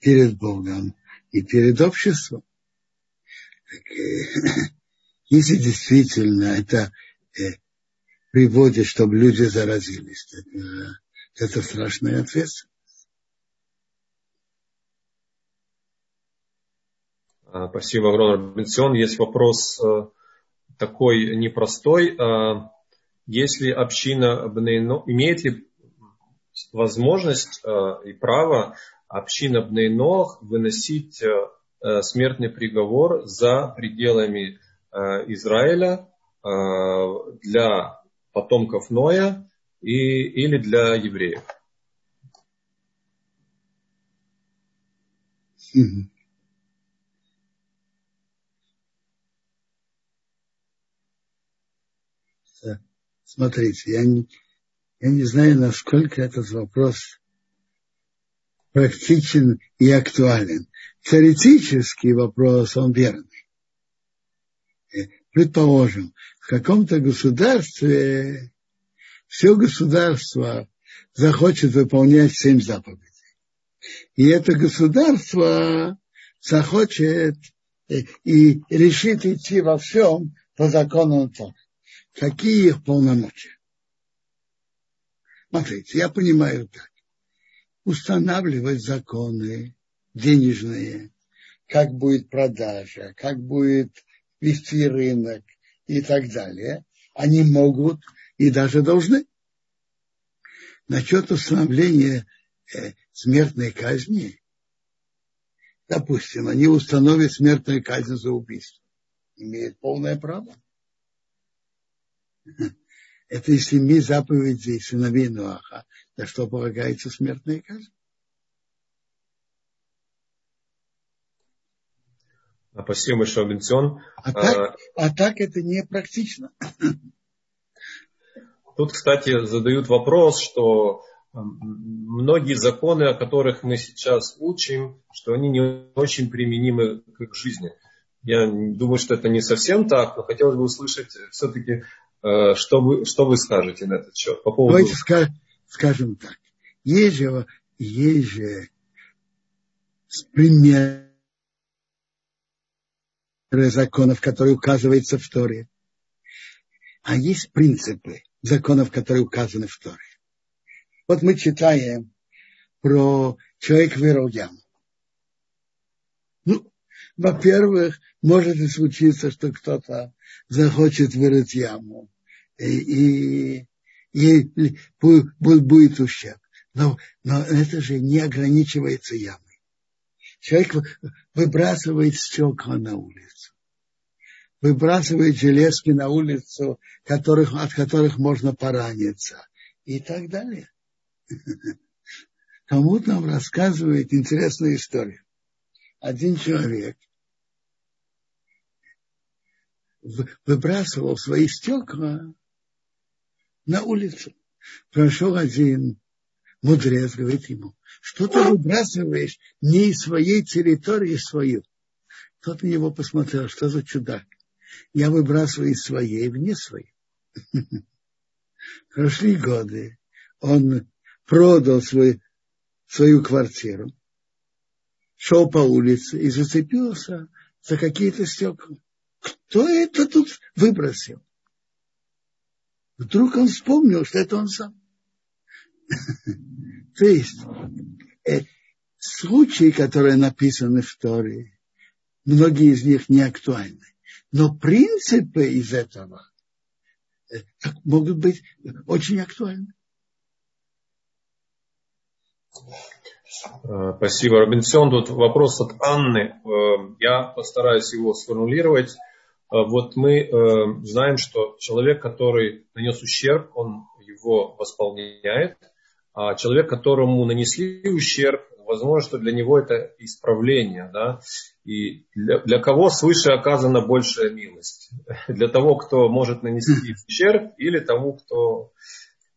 перед Богом и перед обществом. Так, э, Если действительно это э, приводит, чтобы люди заразились, это, это страшная ответственность. Спасибо огромное, Бенсион. Есть вопрос э, такой непростой. А, если община Бнейно, имеет ли возможность э, и право община Бнейно выносить смертный приговор за пределами Э, Израиля э, для потомков Ноя и, или для евреев. Смотрите, я не, я не знаю, насколько этот вопрос практичен и актуален. Теоретический вопрос, он верный предположим, в каком-то государстве все государство захочет выполнять семь заповедей. И это государство захочет э, и решит идти во всем по законам Тора. Какие их полномочия? Смотрите, я понимаю так. Устанавливать законы денежные, как будет продажа, как будет вести рынок и так далее, они могут и даже должны. Насчет установления э, смертной казни, допустим, они установят смертную казнь за убийство. Имеют полное право. Это из семи заповедей сыновей Ноаха, за что полагается смертная казнь. Спасибо большое, Бенцион. А так, а, а так это не практично. Тут, кстати, задают вопрос, что многие законы, о которых мы сейчас учим, что они не очень применимы к жизни. Я думаю, что это не совсем так, но хотелось бы услышать все-таки, что вы, что вы скажете на этот счет. По поводу... Давайте скажем, так. Есть же, есть же примеры законов, которые указываются в Торе. А есть принципы законов, которые указаны в Торе. Вот мы читаем про человек вырыл яму. Во-первых, может и случиться, что кто-то захочет вырыть яму, и, и, и будет ущерб. Но, но это же не ограничивается ямой. Человек выбрасывает стекла на улицу, выбрасывает железки на улицу, которых, от которых можно пораниться и так далее. Кому нам рассказывает интересную историю. Один человек выбрасывал свои стекла на улицу. Прошел один мудрец, говорит ему, что ты выбрасываешь не из своей территории свою. Тот на него посмотрел, что за чудак. Я выбрасываю из своей вне своей. Прошли годы. Он продал свой, свою квартиру, шел по улице и зацепился за какие-то стекла. Кто это тут выбросил? Вдруг он вспомнил, что это он сам. То есть э, случаи, которые написаны в Торе, многие из них не актуальны. Но принципы из этого э, могут быть очень актуальны. Э, спасибо, Робинсон. Тут вопрос от Анны. Я постараюсь его сформулировать. Э, вот мы знаем, что человек, который нанес ущерб, он его восполняет, а человек, которому нанесли ущерб, возможно, что для него это исправление. Да? И для, для кого свыше оказана большая милость? Для того, кто может нанести ущерб, или тому, кто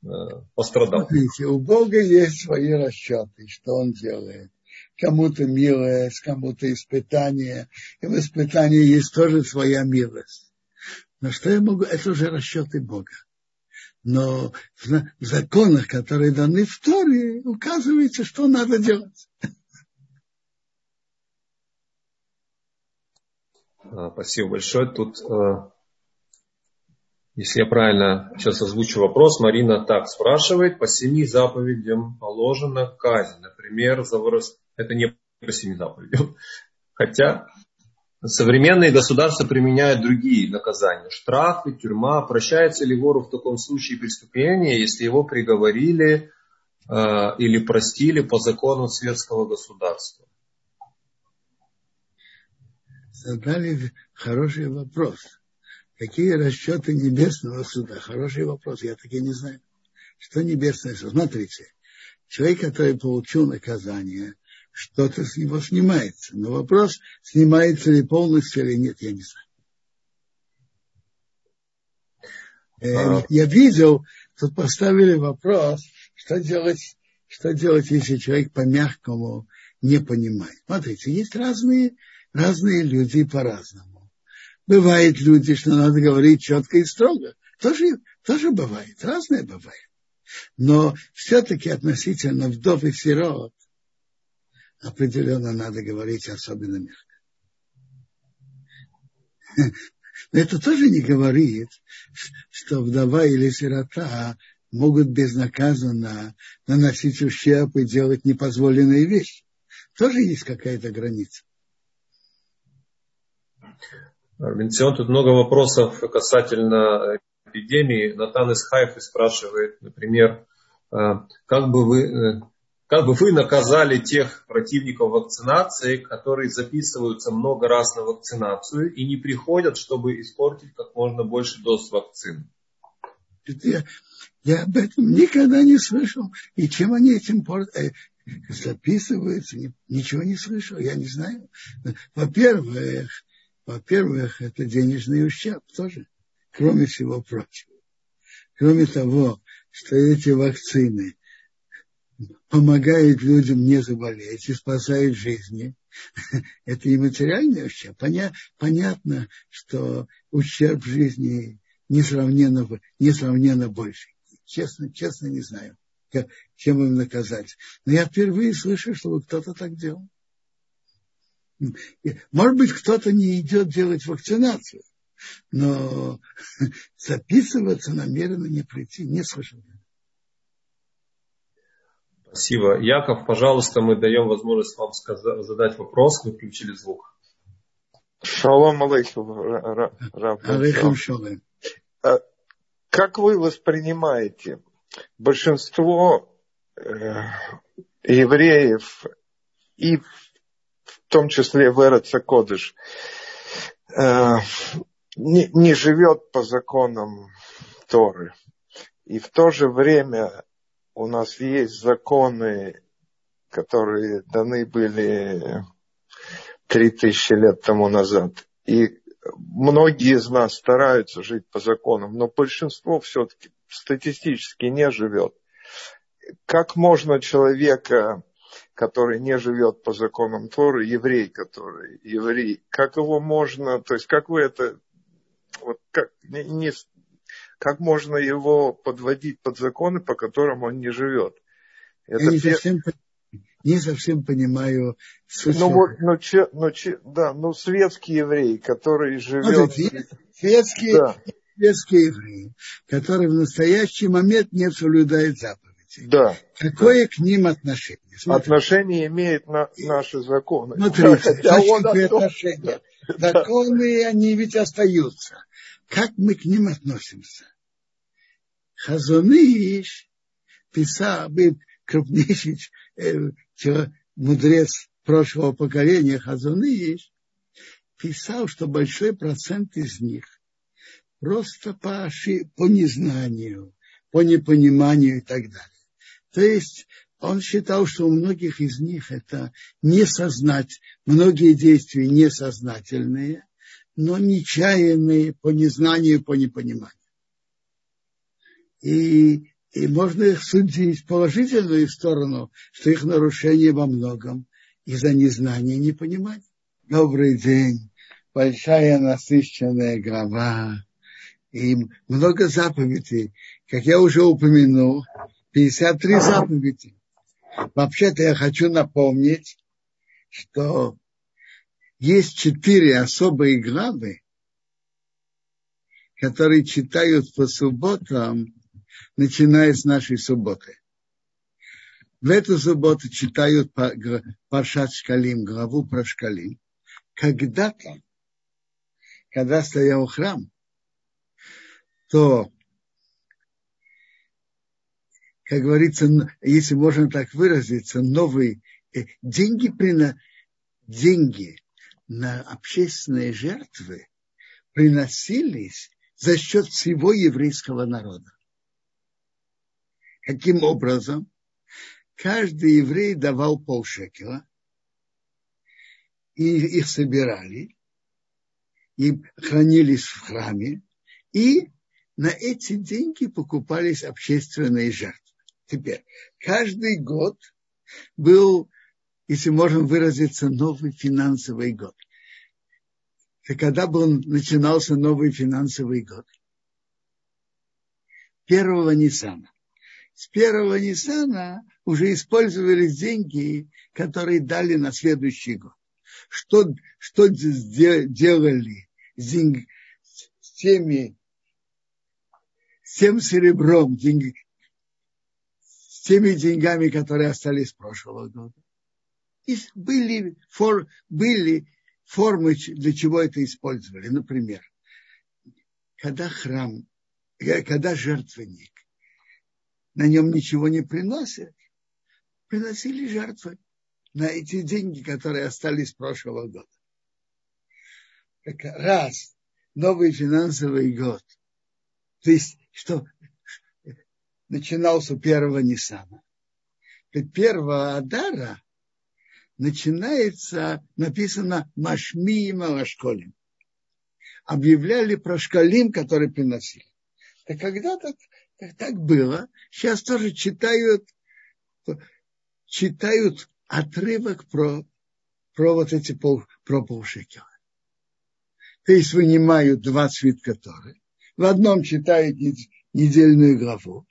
Э, пострадал. Смотрите, у Бога есть свои расчеты, что Он делает. Кому-то милость, кому-то испытание. И в испытании есть тоже своя милость. Но что я могу? Это уже расчеты Бога. Но в законах, которые даны в Торе, указывается, что надо делать. А, спасибо большое. Тут э, если я правильно сейчас озвучу вопрос, Марина так спрашивает, по семи заповедям положена казнь. Например, за вырос... это не по семи заповедям. Хотя современные государства применяют другие наказания. Штрафы, тюрьма. Прощается ли вору в таком случае преступление, если его приговорили э, или простили по закону светского государства? Задали хороший вопрос. Какие расчеты небесного суда? Хороший вопрос, я таки не знаю. Что небесное суд? Смотрите, человек, который получил наказание, что-то с него снимается. Но вопрос, снимается ли полностью или нет, я не знаю. Э, я видел, тут поставили вопрос, что делать, что делать, если человек по-мягкому не понимает. Смотрите, есть разные, разные люди по-разному. Бывает люди, что надо говорить четко и строго. Тоже, тоже бывает, разное бывает. Но все-таки относительно вдов и сирот определенно надо говорить особенно мягко. Но это тоже не говорит, что вдова или сирота могут безнаказанно наносить ущерб и делать непозволенные вещи. Тоже есть какая-то граница. Бенцион, тут много вопросов касательно эпидемии. Натан из Хайфы спрашивает, например, как бы вы, э, как бы вы наказали тех противников вакцинации, которые записываются много раз на вакцинацию и не приходят, чтобы испортить как можно больше доз вакцин? Я, я об этом никогда не слышал. И чем они этим э, записываются, ничего не слышал, я не знаю. Во-первых, во-первых, это денежный ущерб тоже, кроме всего прочего. кроме того, что эти вакцины помогают людям не заболеть и спасают жизни, это и материальный ущерб. Поня, понятно, что ущерб жизни несравненно, несравненно больше. Честно, честно не знаю, как, чем им наказать. Но я впервые слышу, чтобы кто-то так делал. Может быть, кто-то не идет делать вакцинацию, но записываться намеренно не прийти, не слышал. Спасибо. Яков, пожалуйста, мы даем возможность вам сказать, задать вопрос. Вы включили звук. Шалом алейхим. Алейхим шалом. Как вы воспринимаете большинство э, евреев и в том числе в Эреце Кодыш, э, не, не живет по законам Торы. И в то же время у нас есть законы, которые даны были три тысячи лет тому назад. И многие из нас стараются жить по законам, но большинство все-таки статистически не живет. Как можно человека, который не живет по законам Торы, еврей, который еврей, как его можно, то есть как вы это, вот как, не, как можно его подводить под законы, по которым он не живет? Это Я не, совсем, не совсем понимаю суть. Ну вот, ну, че, ну, че, да, ну светский еврей, который живет... Смотрите, светский, да. светский еврей, который в настоящий момент не соблюдает заповеди. Да. Какое да. к ним отношение? Смотрите. Отношение имеет на наши законы. Смотрите, значит, отношения. Законы, они ведь остаются. Как мы к ним относимся? Хазуныш писал, был крупнейший э, мудрец прошлого поколения Хазуныш, писал, что большой процент из них просто по, по незнанию, по непониманию и так далее. То есть он считал, что у многих из них это несознать, многие действия несознательные, но нечаянные по незнанию, по непониманию и, и можно их судить в положительную сторону, что их нарушение во многом из-за незнания и непонимания. Добрый день, большая насыщенная глава, и много заповедей. Как я уже упомянул, 53 заповеди. Вообще-то я хочу напомнить, что есть четыре особые главы, которые читают по субботам начиная с нашей субботы. В эту субботу читают Паршат Шкалим, главу про Шкалим. Когда-то, когда стоял храм, то, как говорится, если можно так выразиться, новые э, деньги, прино, деньги на общественные жертвы приносились за счет всего еврейского народа. Каким образом? Каждый еврей давал полшекела, и их собирали, и хранились в храме, и на эти деньги покупались общественные жертвы. Теперь, каждый год был, если можно выразиться, новый финансовый год. И когда был, начинался новый финансовый год? Первого Ниссана с первого Ниссана уже использовались деньги, которые дали на следующий год. Что, что делали с, деньги, с теми, с тем серебром, деньги, с теми деньгами, которые остались с прошлого года? И были, фор, были формы, для чего это использовали. Например, когда храм, когда жертвенник на нем ничего не приносят, приносили жертвы на эти деньги, которые остались с прошлого года. Так раз новый финансовый год, то есть что начинался первого Ниссана, то первого Адара начинается, написано Машми и Малашколим. Объявляли про шкалим, который приносили. Так когда-то Так, так было. Сейчас тоже читают, читают отрывок про, про вот эти пол, про полшекела. То есть вынимают два свитка Торы. В одном читают недельную главу,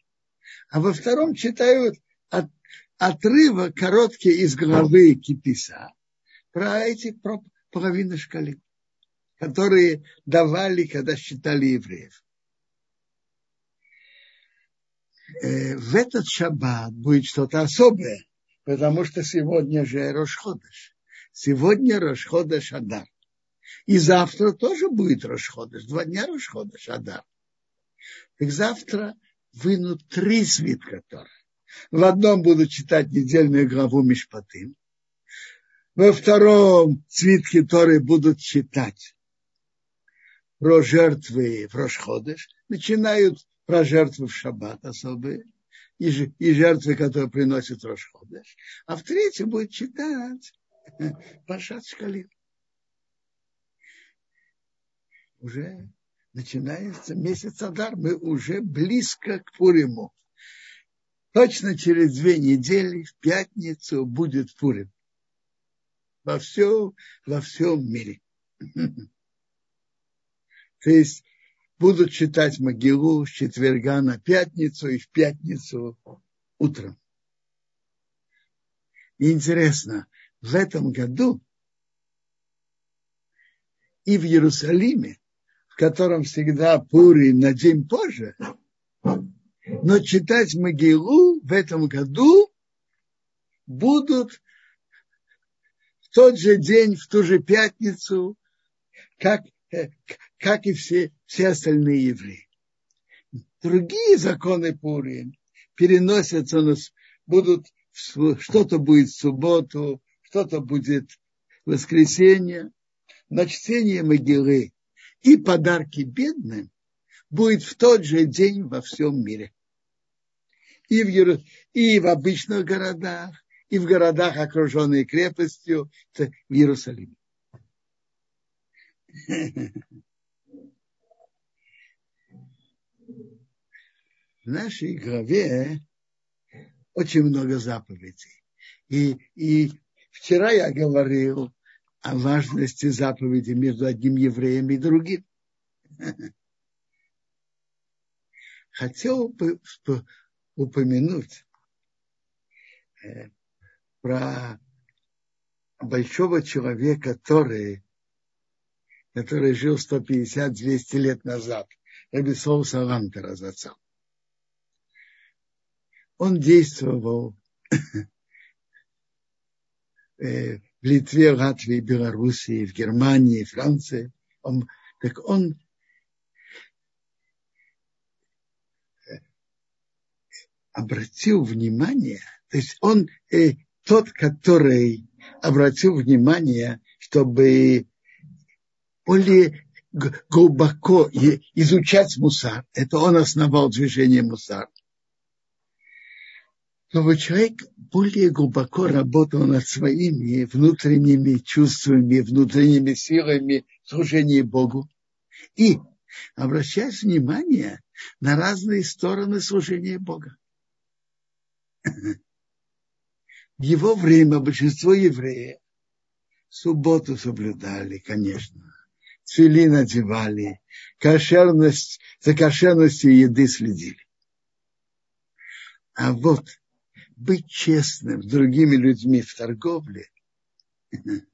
а во втором читают от, отрывок короткий из главы Киписа про эти про половины шкалим, которые давали, когда считали евреев. Э, в этот шаббат будет что-то особое, потому что сегодня же Рошходыш. Сегодня Рошходыш Адар. И завтра тоже будет Рошходыш. Два дня Рошходыш Адар. Так завтра вынут три свитка Тора. В одном буду читать недельную главу Мишпатым. Во втором свитке Торы будут читать про жертвы в Рошходыш. Начинают про жертвы в шаббат особые и, и жертвы, которые приносят Рошходыш. А в третьем будет читать Пашат Шкалим. Уже начинается месяц Адар, мы уже близко к Пуриму. Точно через две недели, в пятницу, будет Пурим. Во всем, во всем мире. То есть будут читать могилу с четверга на пятницу и в пятницу утром. Интересно, в этом году и в Иерусалиме, в котором всегда Пури на день позже, но читать могилу в этом году будут в тот же день, в ту же пятницу, как как и все, все остальные евреи. Другие законы Пурим переносятся, на, будут, что-то будет в субботу, что-то будет в воскресенье, но чтение могилы и подарки бедным будет в тот же день во всем мире. И в, и в обычных городах, и в городах, окруженные крепостью, в Иерусалиме. В нашей главе очень много заповедей. И, и вчера я говорил о важности заповеди между одним евреем и другим. Хотел бы упомянуть э, про большого человека, который который жил 150-200 лет назад, Рабисол Салантера зацал. Он действовал э, в Литве, Латвии, Белоруссии, в Германии, Франции. Он, так он э, обратил внимание, то есть он э, тот, который обратил внимание, чтобы более глубоко изучать мусар. Это он основал движение мусар. Но человек более глубоко работал над своими внутренними чувствами, внутренними силами служения Богу. И обращать внимание на разные стороны служения Бога. В его время большинство евреев субботу соблюдали, конечно цвели надевали, кошерность, за кошерностью еды следили. А вот быть честным с другими людьми в торговле,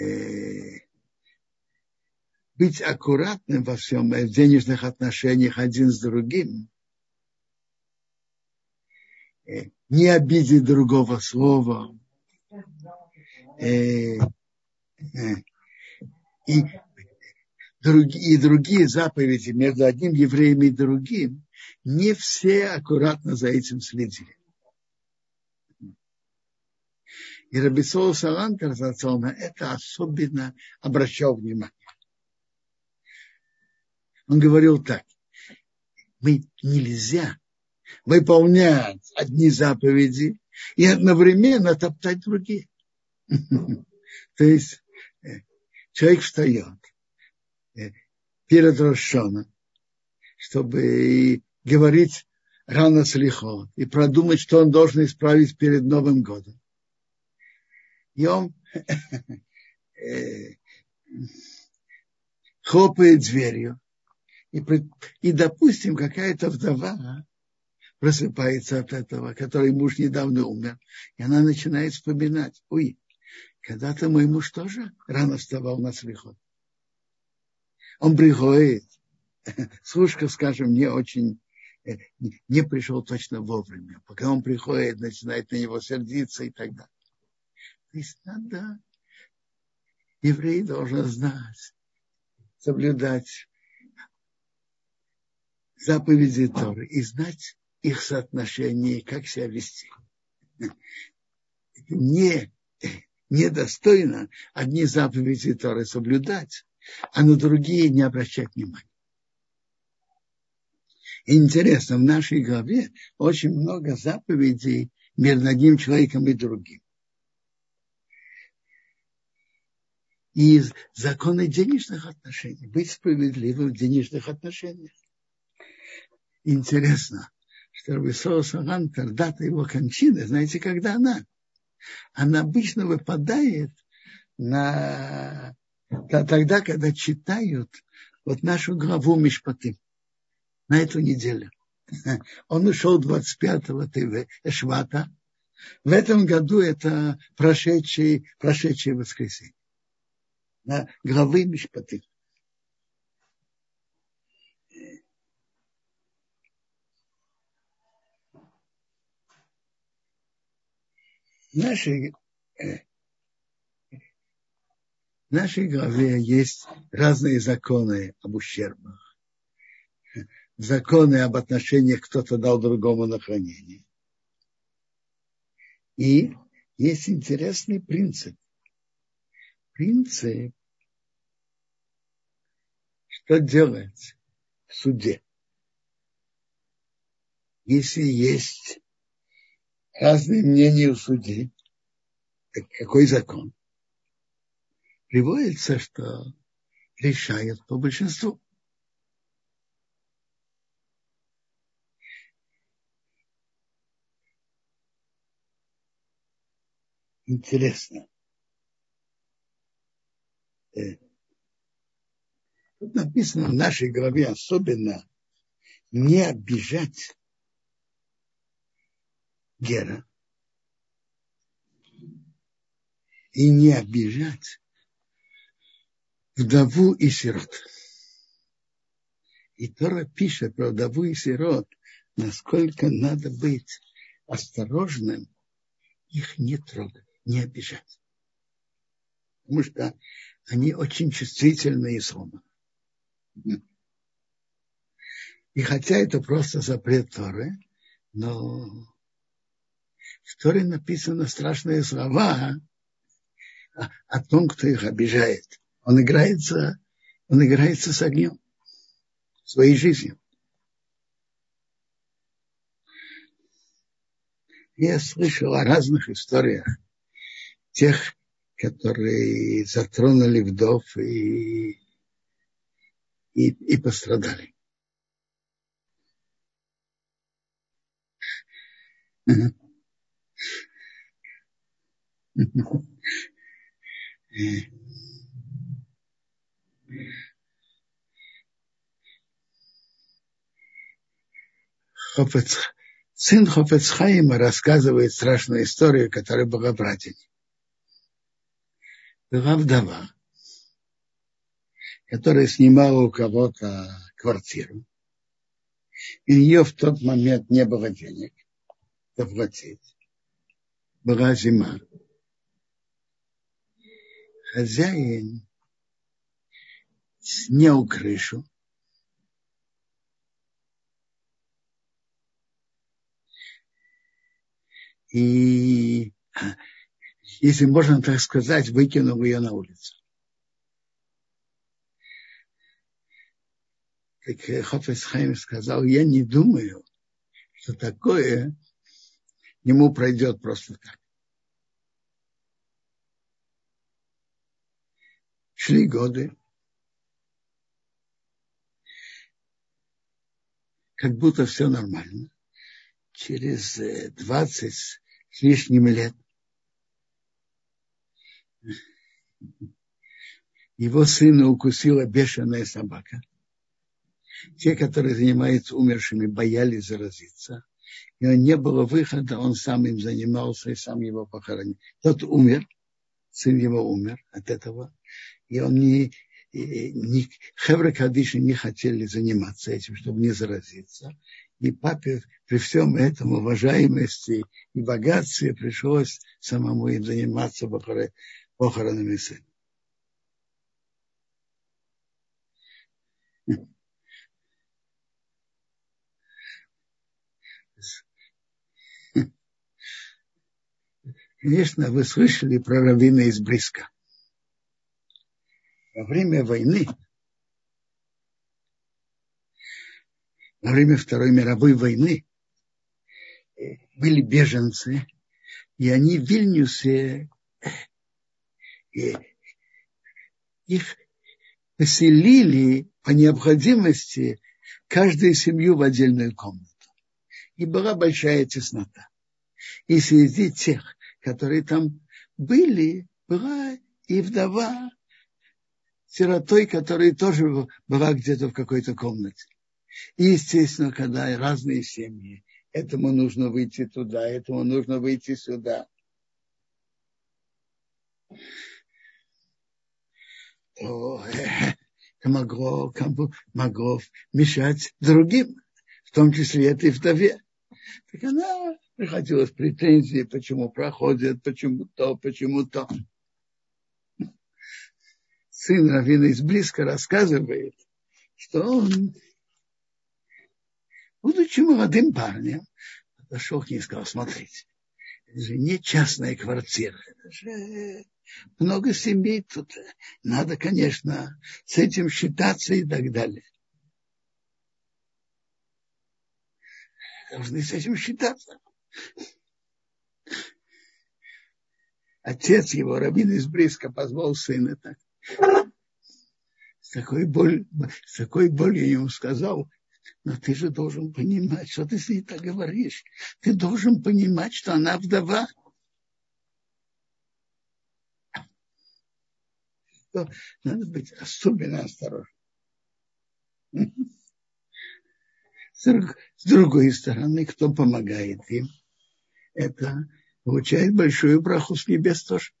э, быть аккуратным во всем, в денежных отношениях один с другим, э, не обидеть другого слова, э, и другие, и другие заповеди между одним евреем и другим, не все аккуратно за этим следили. И Рабисол Салантер на это особенно обращал внимание. Он говорил так, мы нельзя выполнять одни заповеди и одновременно топтать другие. То есть человек встает э, перед Рошоном, чтобы говорить рано слихо и продумать, что он должен исправить перед Новым годом. И он э, хлопает дверью. И, и допустим, какая-то вдова просыпается от этого, который муж недавно умер, и она начинает вспоминать, ой, когда-то мой муж тоже рано вставал на слихот. Он приходит, слушка, скажем, не очень э, не пришел точно вовремя. Пока он приходит, начинает на него сердиться и так далее. То есть надо, еврей должен знать, соблюдать заповеди Торы и знать их соотношение, как себя вести. Не, недостойно одни заповеди Торы соблюдать, а на другие не обращать внимания. интересно, в нашей главе очень много заповедей между одним человеком и другим. И законы денежных отношений, быть справедливым в денежных отношениях. Интересно, что Рабисова Салантер, дата его кончины, знаете, когда она? Она обычно выпадает на тогда, когда читают вот нашу главу Мишпаты на эту неделю. Он ушел 25-го Швата. В этом году это прошедшее, прошедшее воскресенье. На главы Мишпаты. Нашей, э, в нашей главе есть разные законы об ущербах. Законы об отношениях кто-то дал другому на хранение. И есть интересный принцип. Принцип, что делать в суде. Если есть разные мнения в суде, какой закон, приводится, что решают по большинству. Интересно. Э, тут написано в нашей главе особенно не обижать Гера и не обижать вдову и сирот. И Тора пишет про вдову и сирот, насколько надо быть осторожным, их не трогать, не обижать. Потому что они очень чувствительные и. И хотя это просто запрет Торы, но в Торе написаны страшные слова о, том, кто их обижает. Он играется, он играется с огнем, своей жизнью. Я слышал о разных историях тех, которые затронули вдов и, и, и пострадали. Хофец, сын Хофецхайма рассказывает страшную историю, которая была Радине. Была вдова, которая снимала у кого-то квартиру. И у нее в тот момент не было денег заплатить была зима. Хозяин снял крышу, и, если можно так сказать, выкинул ее на улицу. Так Хофесхайм сказал, я не думаю, что такое ему пройдет просто так. Шли годы. как будто все нормально. Через 20 с лишним лет его сына укусила бешеная собака. Те, которые занимаются умершими, боялись заразиться. И не было выхода, он сам им занимался и сам его похоронил. Тот умер, сын его умер от этого. И он не, не Хевра Кадиши не хотели заниматься этим, чтобы не заразиться. И папе при всем этом уважаемости и богатстве пришлось самому им заниматься похоронами сына. Конечно, вы слышали про раввина из Близка. Во время войны, во время Второй мировой войны, э, были беженцы, и они в Вильнюсе э, их поселили по необходимости каждую семью в отдельную комнату. И была большая теснота. И среди тех, которые там были, была и вдова сиротой, которая тоже была где-то в какой-то комнате. И, естественно, когда разные семьи, этому нужно выйти туда, этому нужно выйти сюда. То это могло, могло мешать другим, в том числе этой вдове. Так она приходилось претензии, почему проходят, почему то, почему то. Сын Равина из близко рассказывает, что он, будучи молодым парнем, подошел к ней и сказал, смотрите, это же не частная квартира, это же много семей тут. Надо, конечно, с этим считаться и так далее. Должны с этим считаться. Отец его, Рабин из Бриска, позвал сына так. С такой, боль, с такой болью ему сказал, но ты же должен понимать, что ты с ней так говоришь. Ты должен понимать, что она вдова. Что надо быть особенно осторожным. С другой стороны, кто помогает им? это получает большую браху с небес тоже.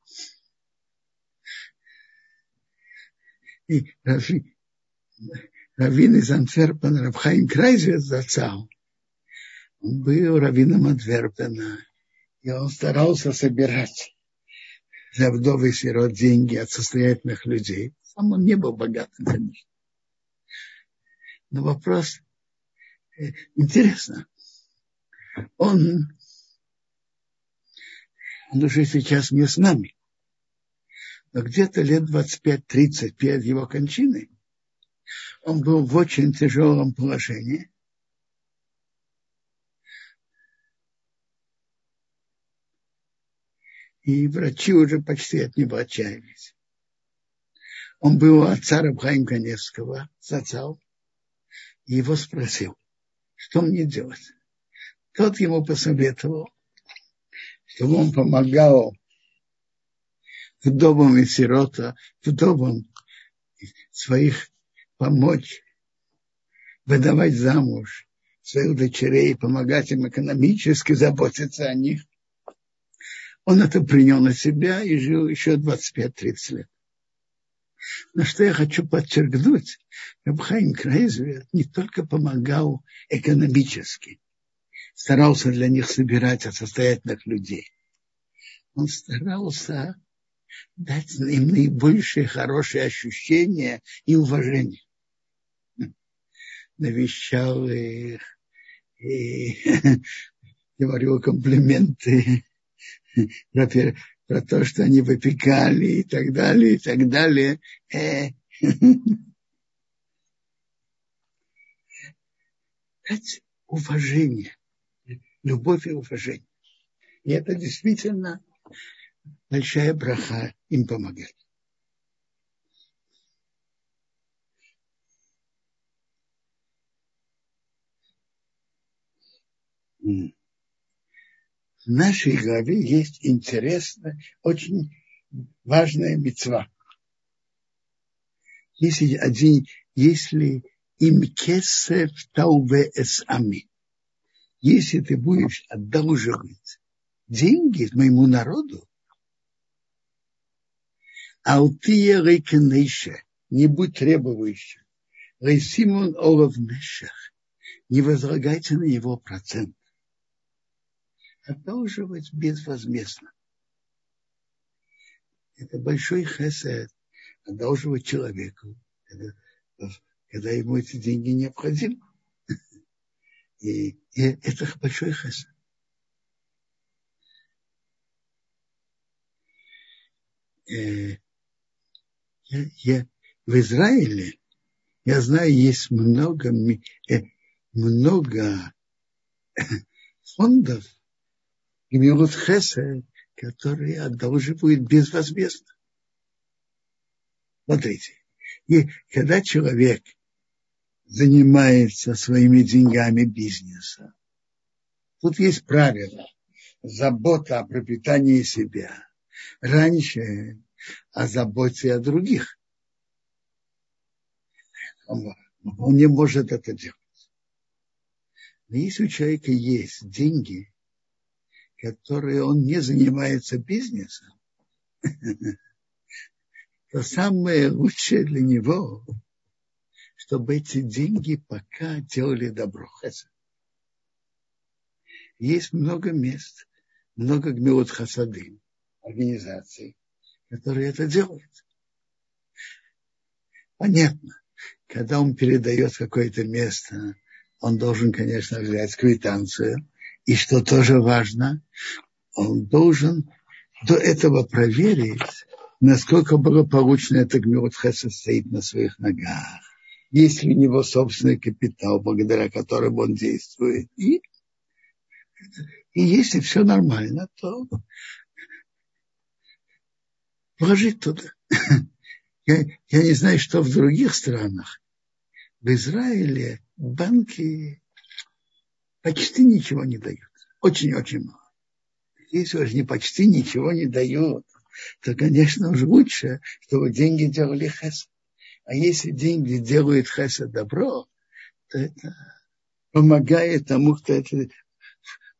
И Рави, Равин из Антверпена, Рабхайм Крайзвет зацал, он был раввином Антверпена, и он старался собирать за вдовы сирот деньги от состоятельных людей. Сам он не был богатым, конечно. Но вопрос э, интересно. Он он уже сейчас не с нами. Но где-то лет 25-30 перед его кончиной он был в очень тяжелом положении. И врачи уже почти от него отчаялись. Он был у отца Рабхаим Каневского, зацал, и его спросил, что мне делать. Тот ему посоветовал чтобы он помогал вдовам и сирота, вдовам своих помочь выдавать замуж своих дочерей, помогать им экономически, заботиться о них. Он это принял на себя и жил еще 25-30 лет. Но что я хочу подчеркнуть, Рабхайм Крайзвет не только помогал экономически, старался для них собирать от состоятельных людей. Он старался дать им наибольшие хорошие ощущения и уважение. Навещал их и говорил комплименты про, про то, что они выпекали и так далее, и так далее. Э. Дать уважение любовь и уважение. И это действительно большая браха им помогать. В нашей главе есть интересная, очень важная мецва. Если один, если им кесев тауве эс ами, если ты будешь одалживать деньги моему народу, алтия рейкенейша, не будь требующим, рейсимон олов мешах, не возлагайте на него процент. Одалживать безвозмездно. Это большой хесед, одалживать человеку, когда, когда ему эти деньги необходимы. И, и это большой хесед. Э, я, я, в Израиле, я знаю, есть много, э, много фондов, Гмилут Хесед, которые одалживают безвозмездно. Смотрите, и когда человек занимается своими деньгами бизнеса, тут есть правило, забота о пропитании себя. Раньше о заботе о других. Он, не может это делать. Но если у человека есть деньги, которые он не занимается бизнесом, то самое лучшее для него, чтобы эти деньги пока делали добро. Есть много мест, много гмилот хасады, организаций, которые это делают. Понятно, когда он передает какое-то место, он должен, конечно, взять квитанцию. И что тоже важно, он должен до этого проверить, насколько благополучно это гмирот Хеса стоит на своих ногах. Есть ли у него собственный капитал, благодаря которому он действует. И, и если все нормально, то вложить туда. Я, я не знаю, что в других странах. В Израиле банки почти ничего не дают. Очень-очень мало. Если уж не почти ничего не дают, то, конечно, уж лучше, чтобы деньги делали хесед. А если деньги делают хесед добро, то это помогает тому, кто это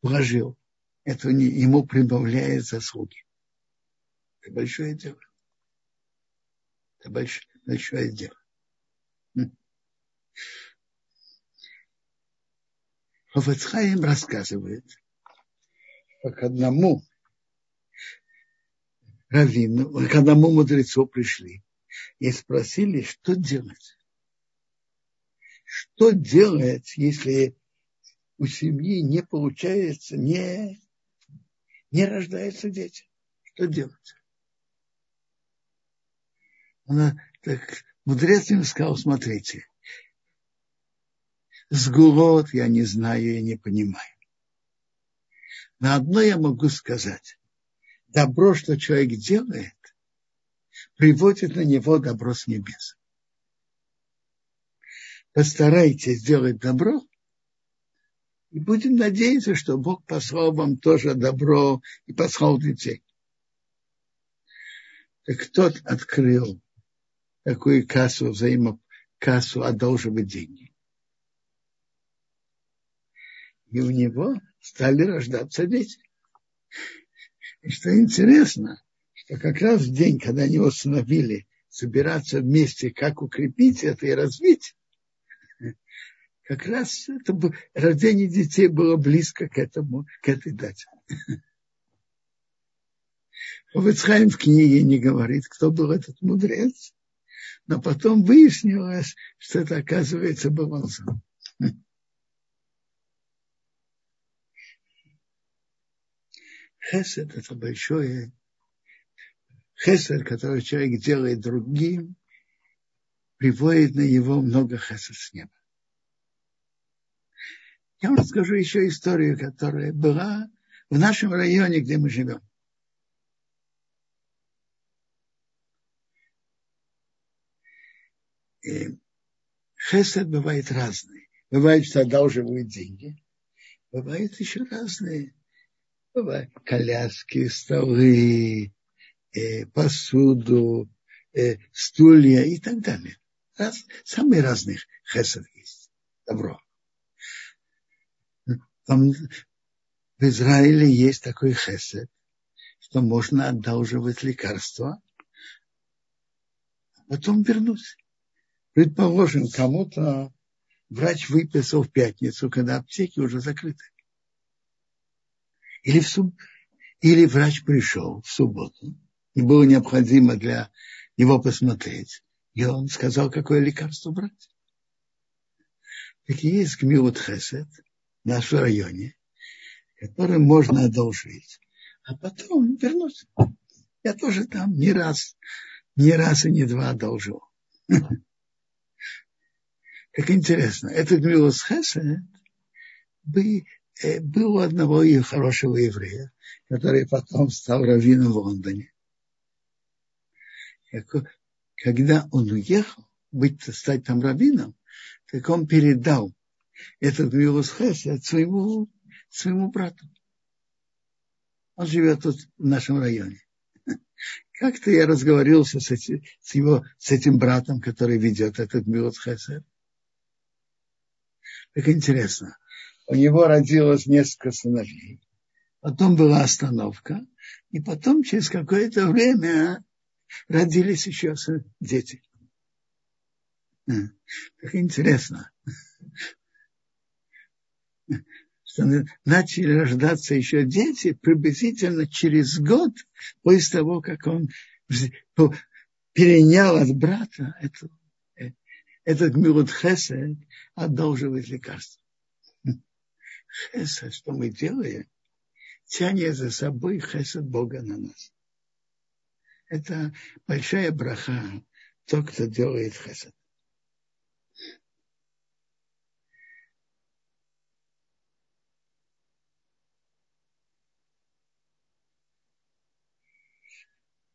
вложил. Это ему прибавляет заслуги. Это большое дело. Это большое, большое дело. Хофецхайм рассказывает, что к одному раввину, к одному мудрецу пришли и спросили, что делать. Что делать, если у семьи не получается, не, не рождаются дети? Что делать? Она, так, мудрец им сказал, смотрите, сгулот я не знаю и не понимаю. На одно я могу сказать. Добро, что человек делает, приводит на него добро с небес. Постарайтесь сделать добро, и будем надеяться, что Бог послал вам тоже добро и послал детей. Так тот открыл такую кассу, взаимокассу, одолживать деньги. И у него стали рождаться дети. И что интересно, что как раз в день, когда они установили собираться вместе, как укрепить это и развить, как раз это, рождение детей было близко к этому, к этой дате. Ховецхайм в книге не говорит, кто был этот мудрец, но потом выяснилось, что это, оказывается, был он сам. Хесед – это большое хесед, который человек делает другим, приводит на его много хесед с неба. Я вам расскажу еще историю, которая была в нашем районе, где мы живем. Хесед бывает разный. Бывает, что одалживают деньги. Бывают еще разные. Бывают коляски, столы, э, посуду, э, стулья и так далее. Раз, самые разные хесед есть. Добро. Там в Израиле есть такой хесед, что можно одалживать лекарства, а потом вернуть. Предположим, кому-то врач выписал в пятницу, когда аптеки уже закрыты. Или, в суб... Или врач пришел в субботу, и было необходимо для него посмотреть. И он сказал, какое лекарство брать. Так и есть Гмилут Хесед в нашем районе, который можно одолжить, а потом вернуть. Я тоже там не раз, не раз и не два одолжил. Как интересно, этот Гмилут Хесед э, был у одного хорошего еврея, который потом стал раввином в Лондоне когда он уехал, быть, стать там раввином, так он передал этот Милус Хесед своему, своему брату. Он живет тут в нашем районе. Как-то я разговорился с, с, его, с этим братом, который ведет этот Милус Хесед. Так интересно. У него родилось несколько сыновей. Потом была остановка. И потом, через какое-то время, родились еще дети. Как интересно, что начали рождаться еще дети приблизительно через год после того, как он перенял от брата эту, э, этот милут хесед одолживает лекарство. Хесед, что мы делаем, тянет за собой хесед Бога на нас это большая браха, тот, кто делает хесед.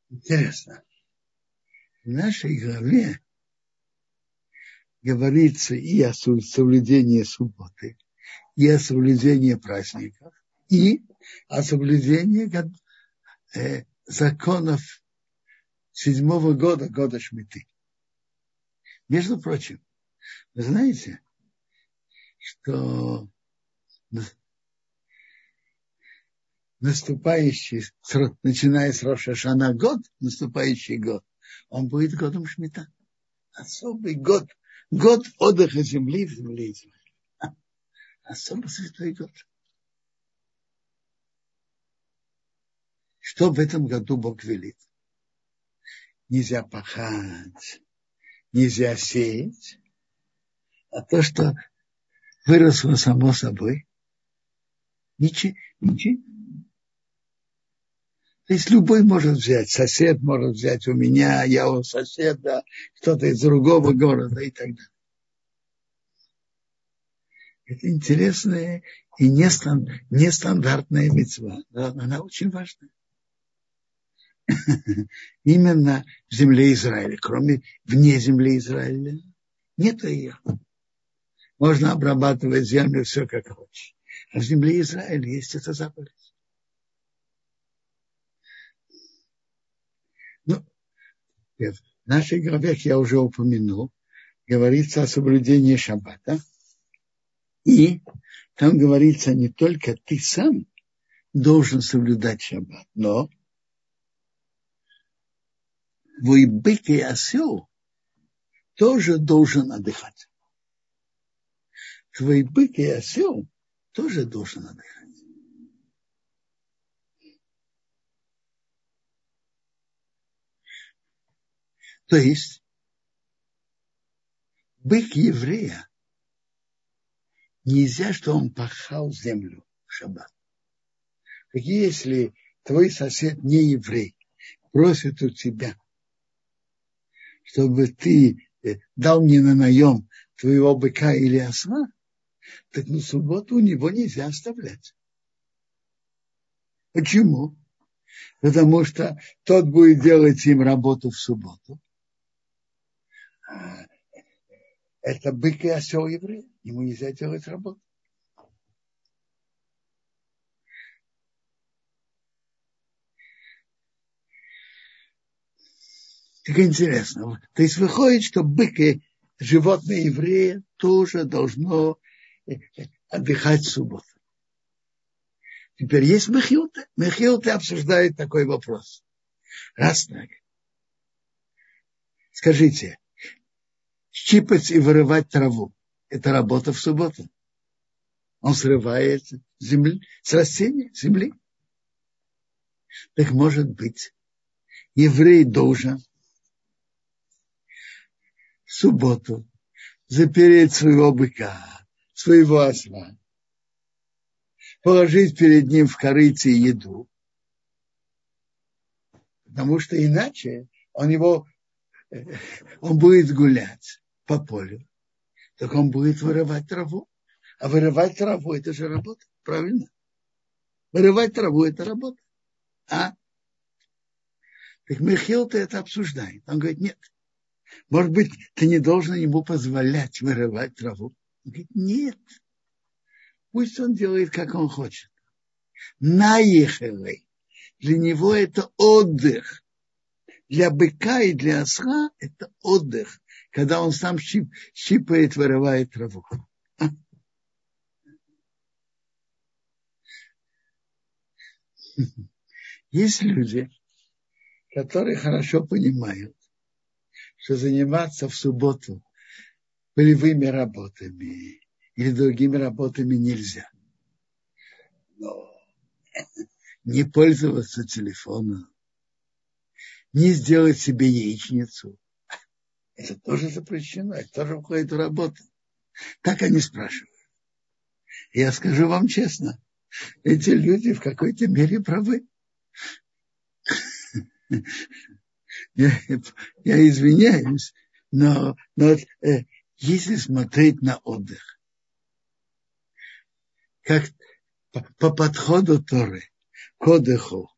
Интересно. В нашей главе говорится и о соблюдении субботы, и о соблюдении праздников, и о соблюдении э, законов седьмого года, года Шмиты. Между прочим, вы знаете, что наступающий, начиная с Роша Шана год, наступающий год, он будет годом Шмита. Особый год, год отдыха земли в земле Израиля. Особо святой год. Что в этом году Бог велит? нельзя пахать, нельзя сеять, а то, что выросло само собой, ничего, ничего. То есть любой может взять, сосед может взять у меня, я у соседа, кто-то из другого города и так далее. Это интересная и нестандартная мецва. Она очень важная. именно в земле Израиля, кроме вне земли Израиля. Нет ее. Можно обрабатывать землю все как хочешь. А в земле Израиля есть эта заповедь. В нашей главе, я уже упомянул, говорится о соблюдении шаббата. И там говорится не только ты сам должен соблюдать шаббат, но твой бык и осел тоже должен отдыхать. Твой бык и осел тоже должен отдыхать. То есть бык еврея нельзя, что он пахал землю в шаббат. Так если твой сосед не еврей, просит у тебя чтобы ты э, дал мне на наем твоего быка или осла, так на субботу у него нельзя оставлять. Почему? Потому что тот будет делать им работу в субботу. А, это бык и осел еврей. Ему нельзя делать работу. Как интересно. То есть выходит, что быки животные евреи тоже должно э, отдыхать в субботу. Теперь есть мехилты. Мехилты обсуждают такой вопрос. Раз так. Скажите, щипать и вырывать траву – это работа в субботу? Он срывает земли, с растения, земли. Так может быть, еврей должен в субботу запереть своего быка, своего осла, положить перед ним в корыте еду, потому что иначе он его, он будет гулять по полю, так он будет вырывать траву. А вырывать траву – это же работа, правильно? Вырывать траву – это работа. А? Так Михил-то это обсуждает. Он говорит, нет. Может быть, ты не должен ему позволять вырывать траву. Он говорит, нет. Пусть он делает, как он хочет. Наехали. Для него это отдых. Для быка и для осла это отдых, когда он сам щип, щипает, вырывает траву. Есть люди, которые хорошо понимают, что заниматься в субботу полевыми работами или другими работами нельзя. Но не пользоваться телефоном, не сделать себе яичницу. Это тоже запрещено, это тоже входит в работу. Так они спрашивают. Я скажу вам честно, эти люди в какой-то мере правы. Я, я извиняюсь, но, но э, если смотреть на отдых, как по, по подходу Торы к отдыху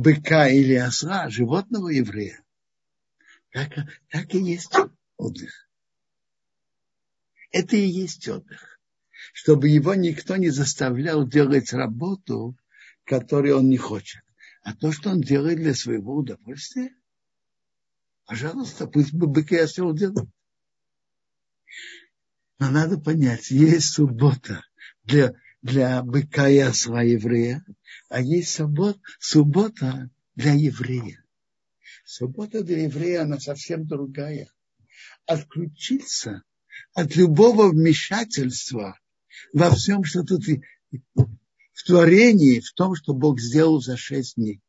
быка или осла, животного еврея, так, так и есть отдых. Это и есть отдых чтобы его никто не заставлял делать работу, которую он не хочет. А то, что он делает для своего удовольствия, пожалуйста, пусть бы быки и осел делают. Но надо понять, есть суббота для, для быка и осла еврея, а есть суббот, суббота для еврея. Суббота для еврея, она совсем другая. Отключиться от любого вмешательства во всем, что тут в творении, в том, что Бог сделал за шесть дней.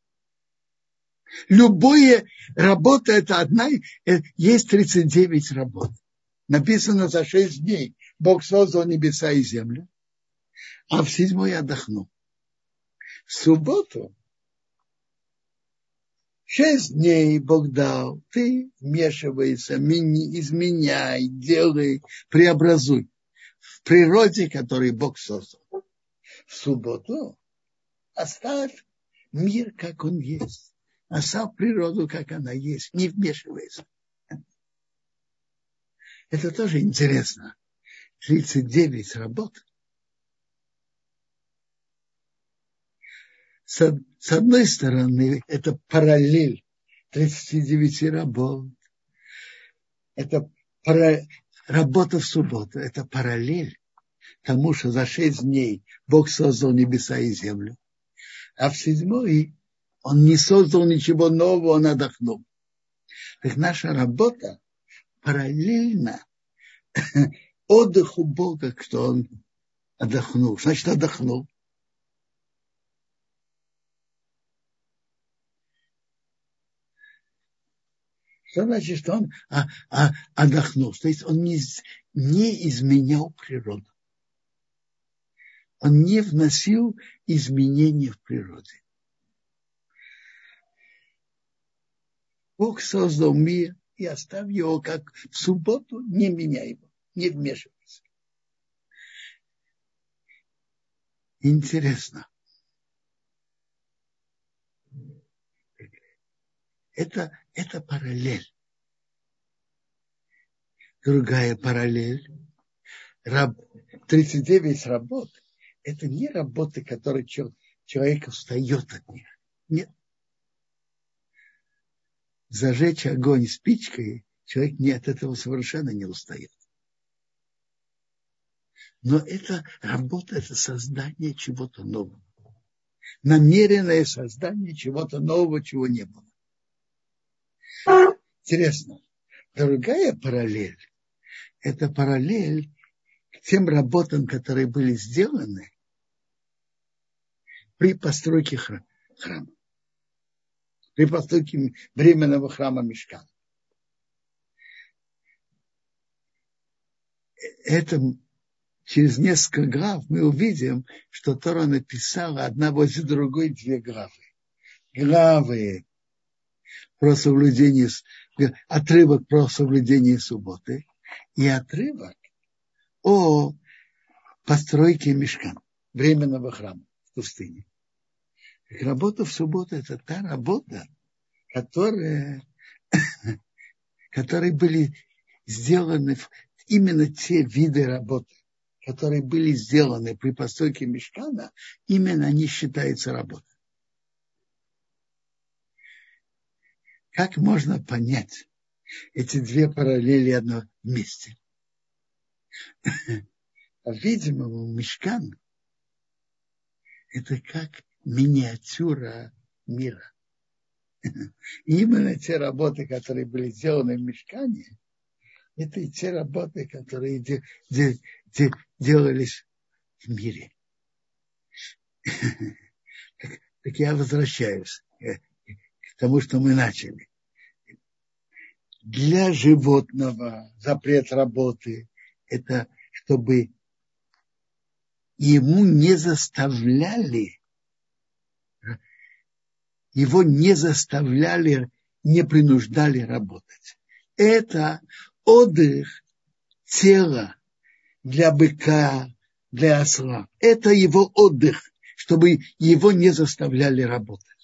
Любая работа, это одна, э, есть 39 работ. Написано за шесть дней. Бог создал небеса и землю, а в седьмой отдохнул. В субботу шесть дней Бог дал. Ты вмешивайся, изменяй, делай, преобразуй в природе, который Бог создал. В субботу оставь мир, как он есть. Оставь природу, как она есть. Не вмешивайся. Это тоже интересно. 39 работ. С, с одной стороны, это параллель 39 работ. Это пара, работа в субботу – это параллель тому, что за шесть дней Бог создал небеса и землю, а в седьмой он не создал ничего нового, он отдохнул. Так наша работа параллельно отдыху Бога, что он отдохнул. Значит, отдохнул. Что значит, что он а, а, отдохнул? То есть он не, не изменял природу. Он не вносил изменения в природе. Бог создал мир и оставил его как в субботу, не меняй его, не вмешивайся. Интересно. Это, это параллель. Другая параллель. Раб, 39 работ – это не работы, которые человек устает от них. Нет. зажечь огонь спичкой, человек не от этого совершенно не устает. Но это работа, это создание чего-то нового. Намеренное создание чего-то нового, чего не было. Интересно. Другая параллель – это параллель к тем работам, которые были сделаны при постройке храма. При постройке временного храма Мешкана. Это через несколько глав мы увидим, что Тора написала одна возле другой две главы. Главы про соблюдение, отрывок про соблюдение субботы и отрывок о постройке мешкан, временного храма в пустыне. Работа в субботу – это та работа, которая, которые были сделаны, именно те виды работы, которые были сделаны при постройке мешкана, именно они считаются работой. Как можно понять эти две параллели одно вместе? По-видимому, мешкан – это как миниатюра мира. Именно те работы, которые были сделаны в мешкане, это и те работы, которые де, де, де, делались в мире. Так, так я возвращаюсь тому, что мы начали. Для животного запрет работы – это чтобы ему не заставляли, его не заставляли, не принуждали работать. Это отдых тела для быка, для осла. Это его отдых, чтобы его не заставляли работать.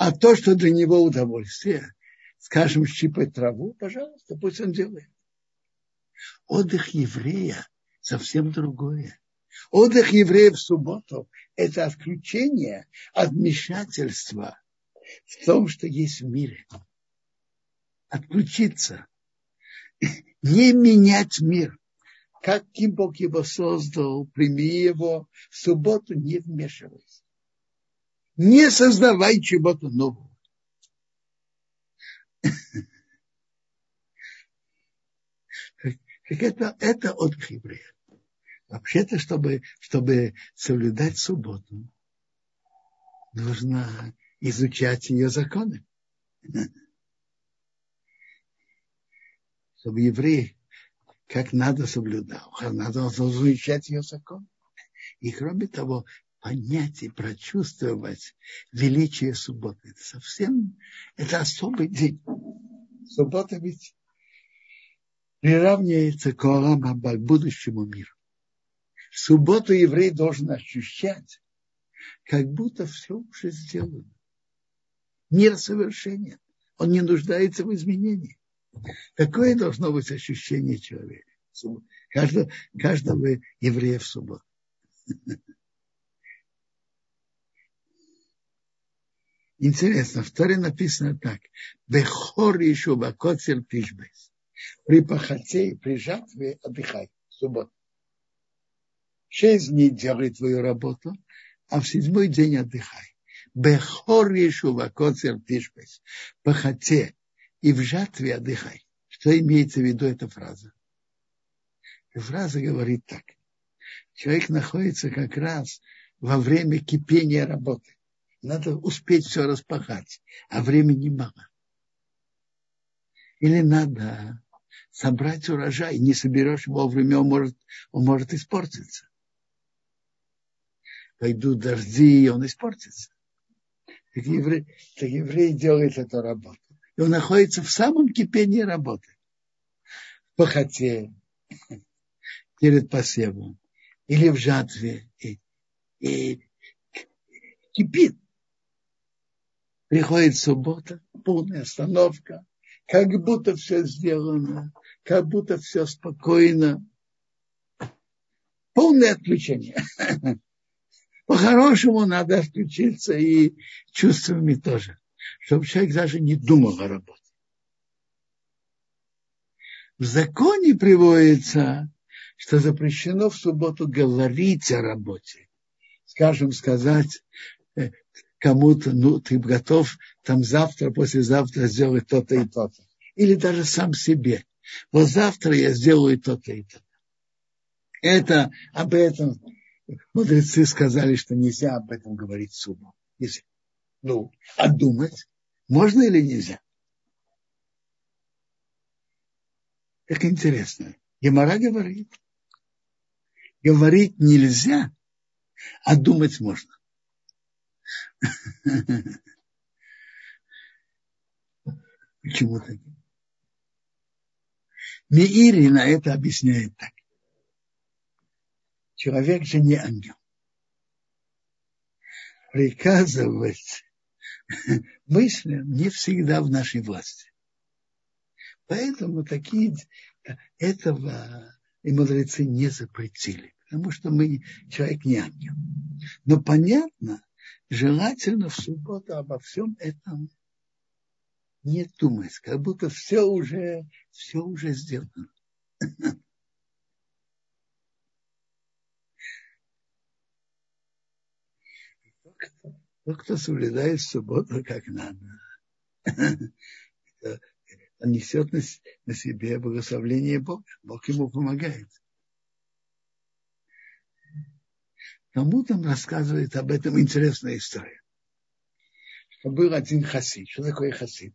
А то, что для него удовольствие, скажем, щипать траву, пожалуйста, пусть он делает. Отдых еврея совсем другое. Отдых еврея в субботу – это отключение от вмешательства в том, что есть в мире. Отключиться. Не менять мир каким Бог его создал, прими его, в субботу не вмешивайся. Не создавай чего-то нового. Так это, это от еврея. Вообще-то, чтобы, чтобы соблюдать субботу, нужно изучать ее законы. Чтобы еврей как надо соблюдал, надо изучать ее закон. И кроме того, понять и прочувствовать величие субботы. Это совсем, это особый день. Суббота ведь приравнивается к Олам будущему миру. В субботу еврей должен ощущать, как будто все уже сделано. Мир совершенен. Он не нуждается в изменении. Такое должно быть ощущение человека. Каждого, каждого еврея в субботу. Интересно, в Торе написано так. Бехор еще бакоцер тишбес. При пахоте и при жатве отдыхай. Суббота. Шесть дней делай твою работу, а в седьмой день отдыхай. Бехор еще бакоцер тишбес. Пахоте и в жатве отдыхай. Что имеется в виду эта фраза? Фраза говорит так. Человек находится как раз во время кипения работы. Надо успеть все распахать, а времени мало. Или надо собрать урожай, не соберешь вовремя, он может, он может испортиться. Пойдут дожди, и он испортится. Так еврей, так еврей делает эту работу и он находится в самом кипении работы. В похоте, перед посевом, или в жатве, и, и кипит. Приходит суббота, полная остановка, как будто все сделано, как будто все спокойно. Полное отключение. По-хорошему надо отключиться и чувствами тоже чтобы человек даже не думал о работе. В законе приводится, что запрещено в субботу говорить о работе. Скажем, сказать э, кому-то, ну, ты готов там завтра, послезавтра сделать то-то и то-то. Или даже сам себе. Вот завтра я сделаю то-то и то-то. Это об этом мудрецы сказали, что нельзя об этом говорить в субботу. Нельзя. Ну, а думать можно или нельзя? Как интересно. Гемора говорит. Говорить нельзя, а думать можно. Почему так? Миири на это объясняет так. Человек же не ангел. Приказывать мыслям не всегда в нашей власти. Поэтому такие, этого и мудрецы не запретили, потому что мы человек не ангел. Но понятно, желательно в субботу обо всем этом не думать, как будто все уже, все уже сделано. Тот, кто соблюдает субботу как надо, он несет на, себе благословление Бога. Бог ему помогает. Кому там рассказывает об этом интересная история. Что был один хасид. Что такое хасид?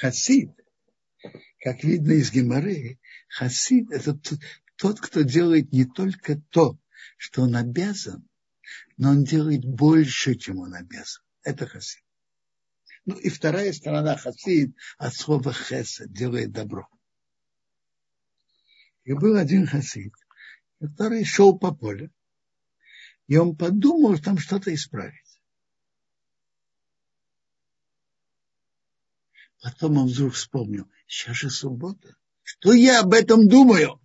Хасид, как видно из Геморы, хасид – это тот, тот, кто делает не только то, что он обязан, но он делает больше, чем он обязан. Это хасид. Ну и вторая сторона хасид от слова хеса делает добро. И был один хасид, который шел по полю, и он подумал там что-то исправить. Потом он вдруг вспомнил, сейчас же суббота. Что я об этом думаю?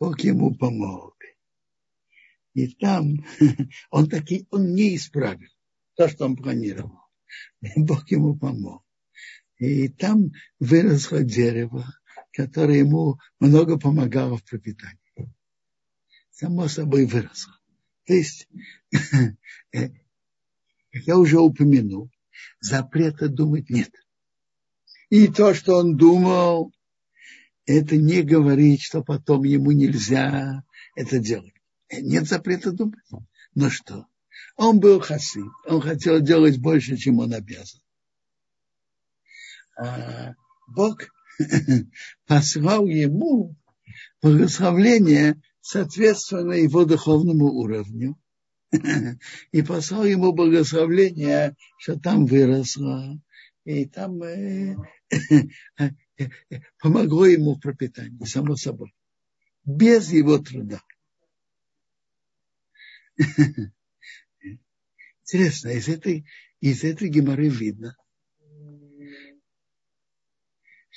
Бог ему помог. И там он таки, он не исправил то, что он планировал. Бог ему помог. И там выросло дерево, которое ему много помогало в пропитании. Само собой выросло. То есть, как я уже упомянул, запрета думать нет. И то, что он думал, это не говорит, что потом ему нельзя это делать. Нет запрета думать. Но что? Он был хасид, он хотел делать больше, чем он обязан. А Бог послал ему благословление, соответственно его духовному уровню. И послал ему благословление, что там выросло, и там э, помогло ему в пропитании, само собой, без его труда. Интересно, из этой, из этой геморы видно,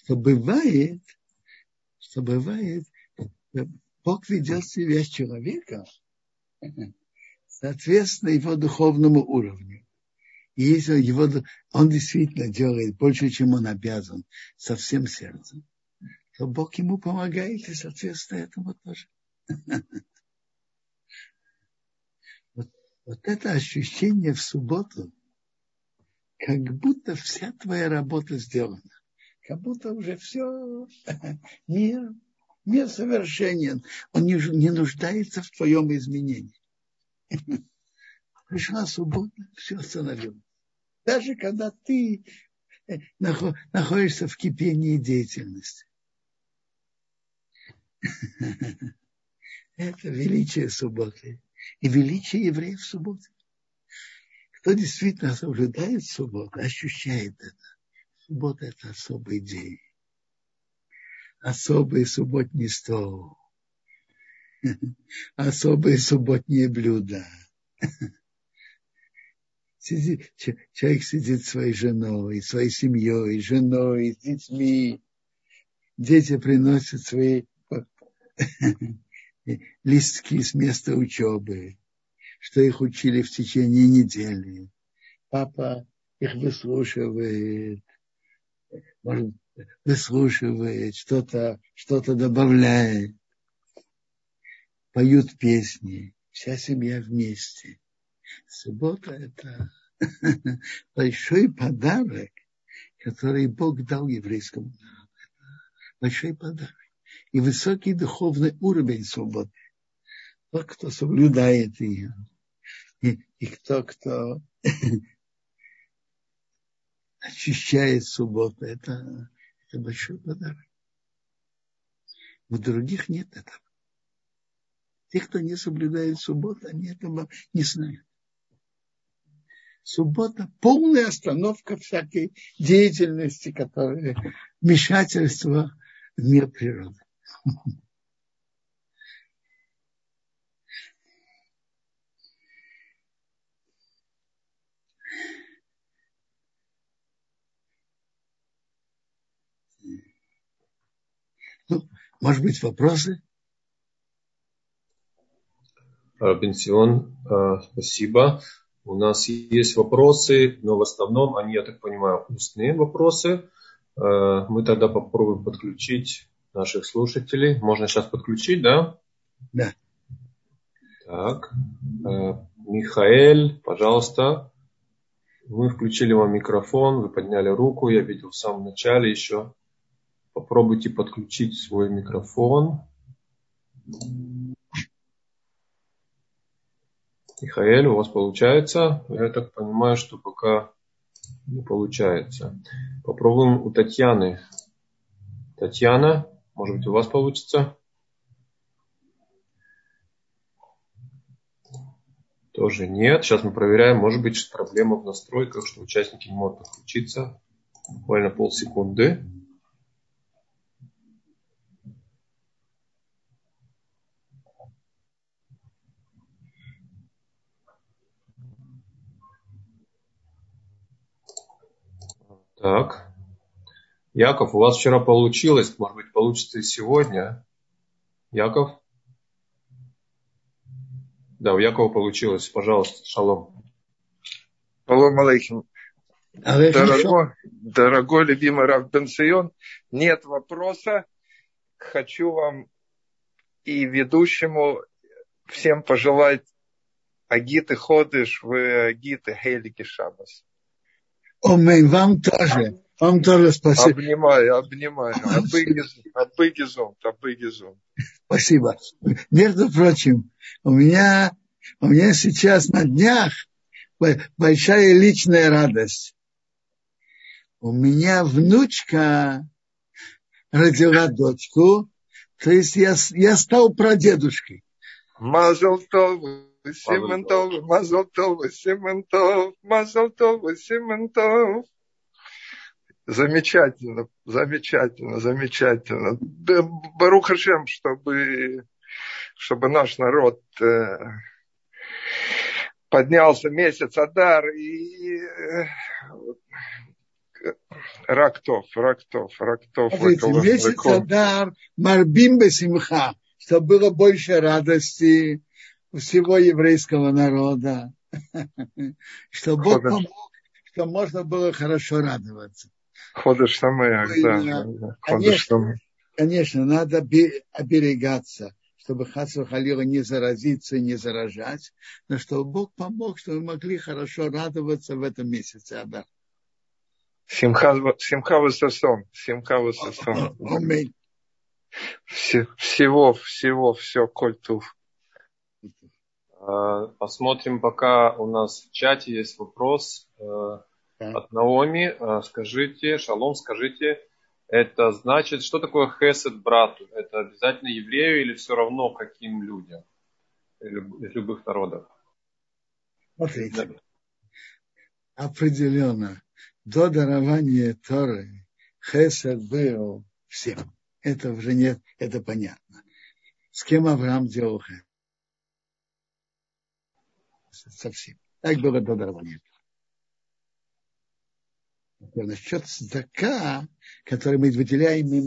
что бывает, что бывает, Бог ведет себя с человеком, соответственно, его духовному уровню. И если его, он действительно делает больше, чем он обязан, со всем сердцем, то Бог ему помогает, и, соответственно, этому тоже. вот это ощущение в субботу, как будто вся твоя работа сделана. Как будто уже все, мир, мир совершенен. Он не, не нуждается в твоем изменении. Пришла суббота, все остановилось. Даже когда ты находишься в кипении деятельности. Это величие субботы и величие евреев в субботу. Кто действительно соблюдает субботу, ощущает это. Суббота – это особый день. Особый субботний стол. Особые субботние блюда. Сидит, человек сидит своей женой, своей семьей, женой, с детьми. Дети приносят свои листки с места учебы. что их учили в течение недели. Папа их выслушивает, может, выслушивает, что-то что добавляет, поют песни, вся семья вместе. Суббота – это большой подарок, который Бог дал еврейскому народу. Большой подарок. И высокий духовный уровень свободы. Тот, кто соблюдает ее. И кто, кто очищает субботу, это, это большой подарок. У других нет этого. Те, кто не соблюдает субботу, они этого не знают. Суббота – полная остановка всякой деятельности, которая вмешательство в мир природы. Ну, может быть, вопросы? Бенсион, а, спасибо. У нас есть вопросы, но в основном они, я так понимаю, устные вопросы. А, мы тогда попробуем подключить наших слушателей. Можно сейчас подключить, да? Да. Так. А, Михаэль, пожалуйста. Мы включили вам микрофон, вы подняли руку, я видел в самом начале еще. Попробуйте подключить свой микрофон. Михаил, у вас получается? Я так понимаю, что пока не получается. Попробуем у Татьяны. Татьяна, может быть, у вас получится? Тоже нет. Сейчас мы проверяем. Может быть, проблема в настройках, что участники не могут подключиться. Буквально полсекунды. Так. Яков, у вас вчера получилось, может быть, получится и сегодня. Яков? Да, у Якова получилось. Пожалуйста, шалом. Шалом алейхим. Дорогой, дорогой любимый Рав Бенсион, нет вопроса. Хочу вам и ведущему всем пожелать Агиты Ходыш в Агиты Хейлики Шабас. Омей, вам тоже. Вам тоже спасибо. Обнимаю, обнимаю. Абыгизон, абыгизон. Спасибо. Между прочим, у меня, у меня сейчас на днях большая личная радость. У меня внучка родила дочку, то есть я, я стал прадедушкой. Мазал Симонтов, Мазалтов, Симонтов, Мазалтов, Симонтов. Замечательно, замечательно, замечательно. Да, Барух Хашем, чтобы, чтобы наш народ э, поднялся месяц Адар и э, Рактов, Рактов, Рактов. Месяц Адар, Марбим Бесимха, чтобы было больше радости, всего еврейского народа, что Бог помог, что можно было хорошо радоваться. Ходишь Самеях, да. Конечно, конечно, надо оберегаться, чтобы Хасу Халила не заразиться, не заражать, но чтобы Бог помог, чтобы мы могли хорошо радоваться в этом месяце Адар. Симха Васасон, Симха Васасон. Всего, всего, все, Кольтув. Э, посмотрим, пока у нас в чате есть вопрос э, от Наоми. Э, скажите, Шалом, скажите, это значит, что такое хесед брату? Это обязательно еврею или все равно каким людям из любых народов? Смотрите, да. определенно, до дарования Торы хесед был всем. Это уже нет, это понятно. С кем Авраам делал хесед? Совсем. Так было до дарования. Насчет здака, который мы выделяем и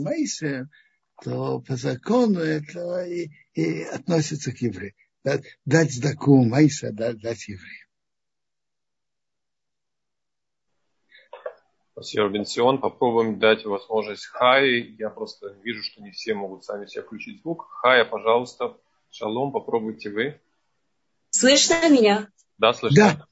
то по закону это и, и относится к евреям. дать, дать сдаку майса, дать, дать евреям. Спасибо, Бенсион. Попробуем дать возможность Хай. Я просто вижу, что не все могут сами себе включить звук. Хая, пожалуйста. Шалом, попробуйте вы. Слышно меня? Да, слышно. Да.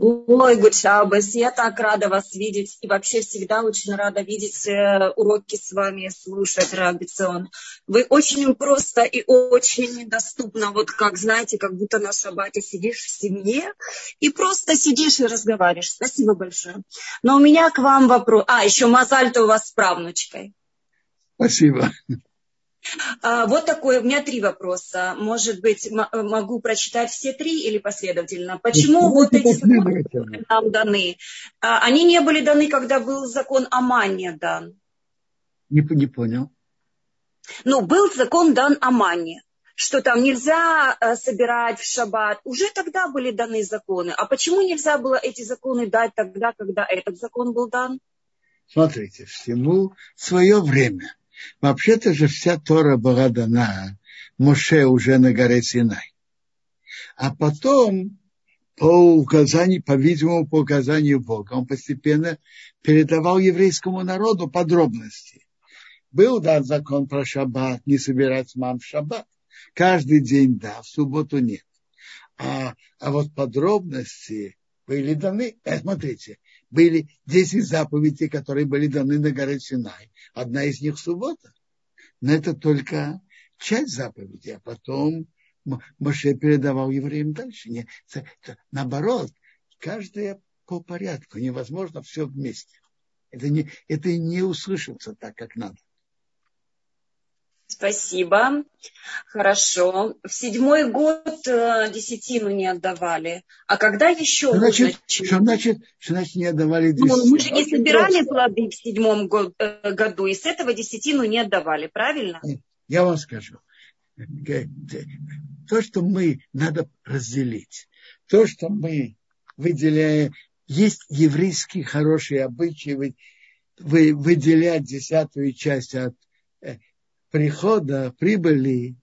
Ой, Гудшабас, я так рада вас видеть. И вообще всегда очень рада видеть э, уроки с вами, слушать Рабицион. Вы очень просто и очень доступно, вот как, знаете, как будто на шабате сидишь в семье и просто сидишь и разговариваешь. Спасибо большое. Но у меня к вам вопрос. А, еще Мазаль-то у вас с правнучкой. Спасибо. А, вот такой, у меня три вопроса. Может быть, могу прочитать все три или последовательно? Почему вот эти законы нам даны? А, они не были даны, когда был закон о Манне дан. Не, не понял. Ну, был закон дан о Манне что там нельзя э, собирать в шаббат. Уже тогда были даны законы. А почему нельзя было эти законы дать тогда, когда этот закон был дан? Смотрите, всему свое время. Вообще-то же вся Тора была дана Моше уже на горе Синай. А потом, по указанию, по-видимому, по указанию Бога, он постепенно передавал еврейскому народу подробности. Был дан закон про шаббат, не собирать мам в шаббат. Каждый день да, в субботу нет. А, а вот подробности были даны, э, смотрите, были 10 заповедей, которые были даны на горе Синай. Одна из них суббота. Но это только часть заповедей, а потом Моше передавал евреям дальше. Не, наоборот, каждое по порядку. Невозможно все вместе. Это не, это не услышится так, как надо. Спасибо. Хорошо. В седьмой год э, десятину не отдавали. А когда еще? Значит, что значит, что значит не отдавали десятину? Ну, мы же не собирали плоды в седьмом э, году, и с этого десятину не отдавали, правильно? Я вам скажу. То, что мы надо разделить, то, что мы выделяем, есть еврейские хорошие обычаи, вы, вы, выделять десятую часть от э, прихода, прибыли,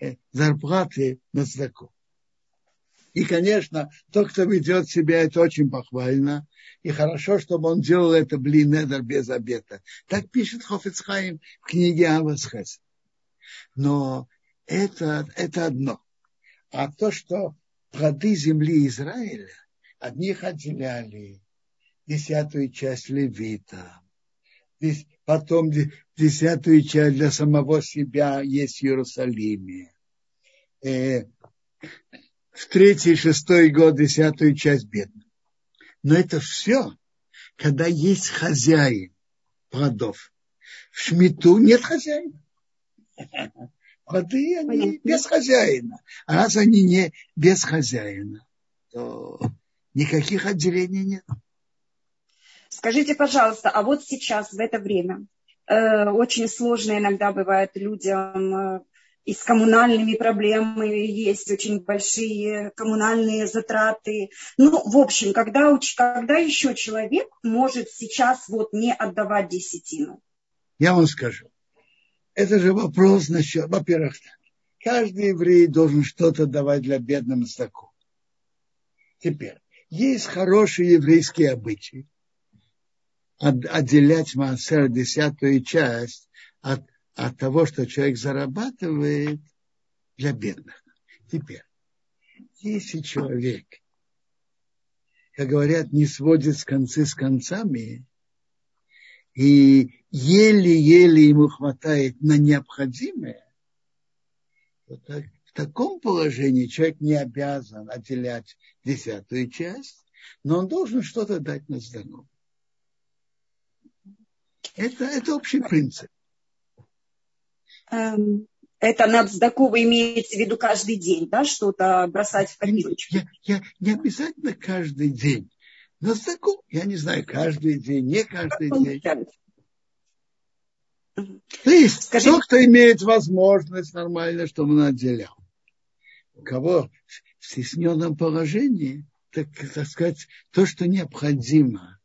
э, зарплаты на сдаку. И, конечно, тот, кто ведет себя, это очень похвально. И хорошо, чтобы он делал это блинедер без обета. Так пишет Хофицхайм в книге Авасхес. Но это, это одно. А то, что плоды земли Израиля, одних отделяли десятую часть левита, потом десятую часть для самого себя есть в Иерусалиме. Э, в третий, шестой год десятую часть бедных. Но это все, когда есть хозяин плодов. В шмиту нет хозяина. Плоды, они без хозяина. А раз они не без хозяина, то никаких отделений нет. Скажите, пожалуйста, а вот сейчас, в это время, э, очень сложно иногда бывает людям э, и с коммунальными проблемами есть очень большие коммунальные затраты. Ну, в общем, когда, когда еще человек может сейчас вот не отдавать десятину? Я вам скажу. Это же вопрос насчет, во-первых, каждый еврей должен что-то давать для бедного стаку. Теперь, есть хорошие еврейские обычаи отделять Маасер десятую часть от, от того, что человек зарабатывает для бедных. Теперь, если человек, как говорят, не сводит с концы с концами, и еле-еле ему хватает на необходимое, то так, в таком положении человек не обязан отделять десятую часть, но он должен что-то дать на здоровье. Это, это общий принцип. Эм, это на цдаку вы имеете в виду каждый день, да, что-то бросать в копилочку? Я, я, не обязательно каждый день. На цдаку, я не знаю, каждый день, не каждый день. То есть, Скажи... тот, кто имеет возможность нормально, чтобы он отделял. У кого в стесненном положении, так, так сказать, то, что необходимо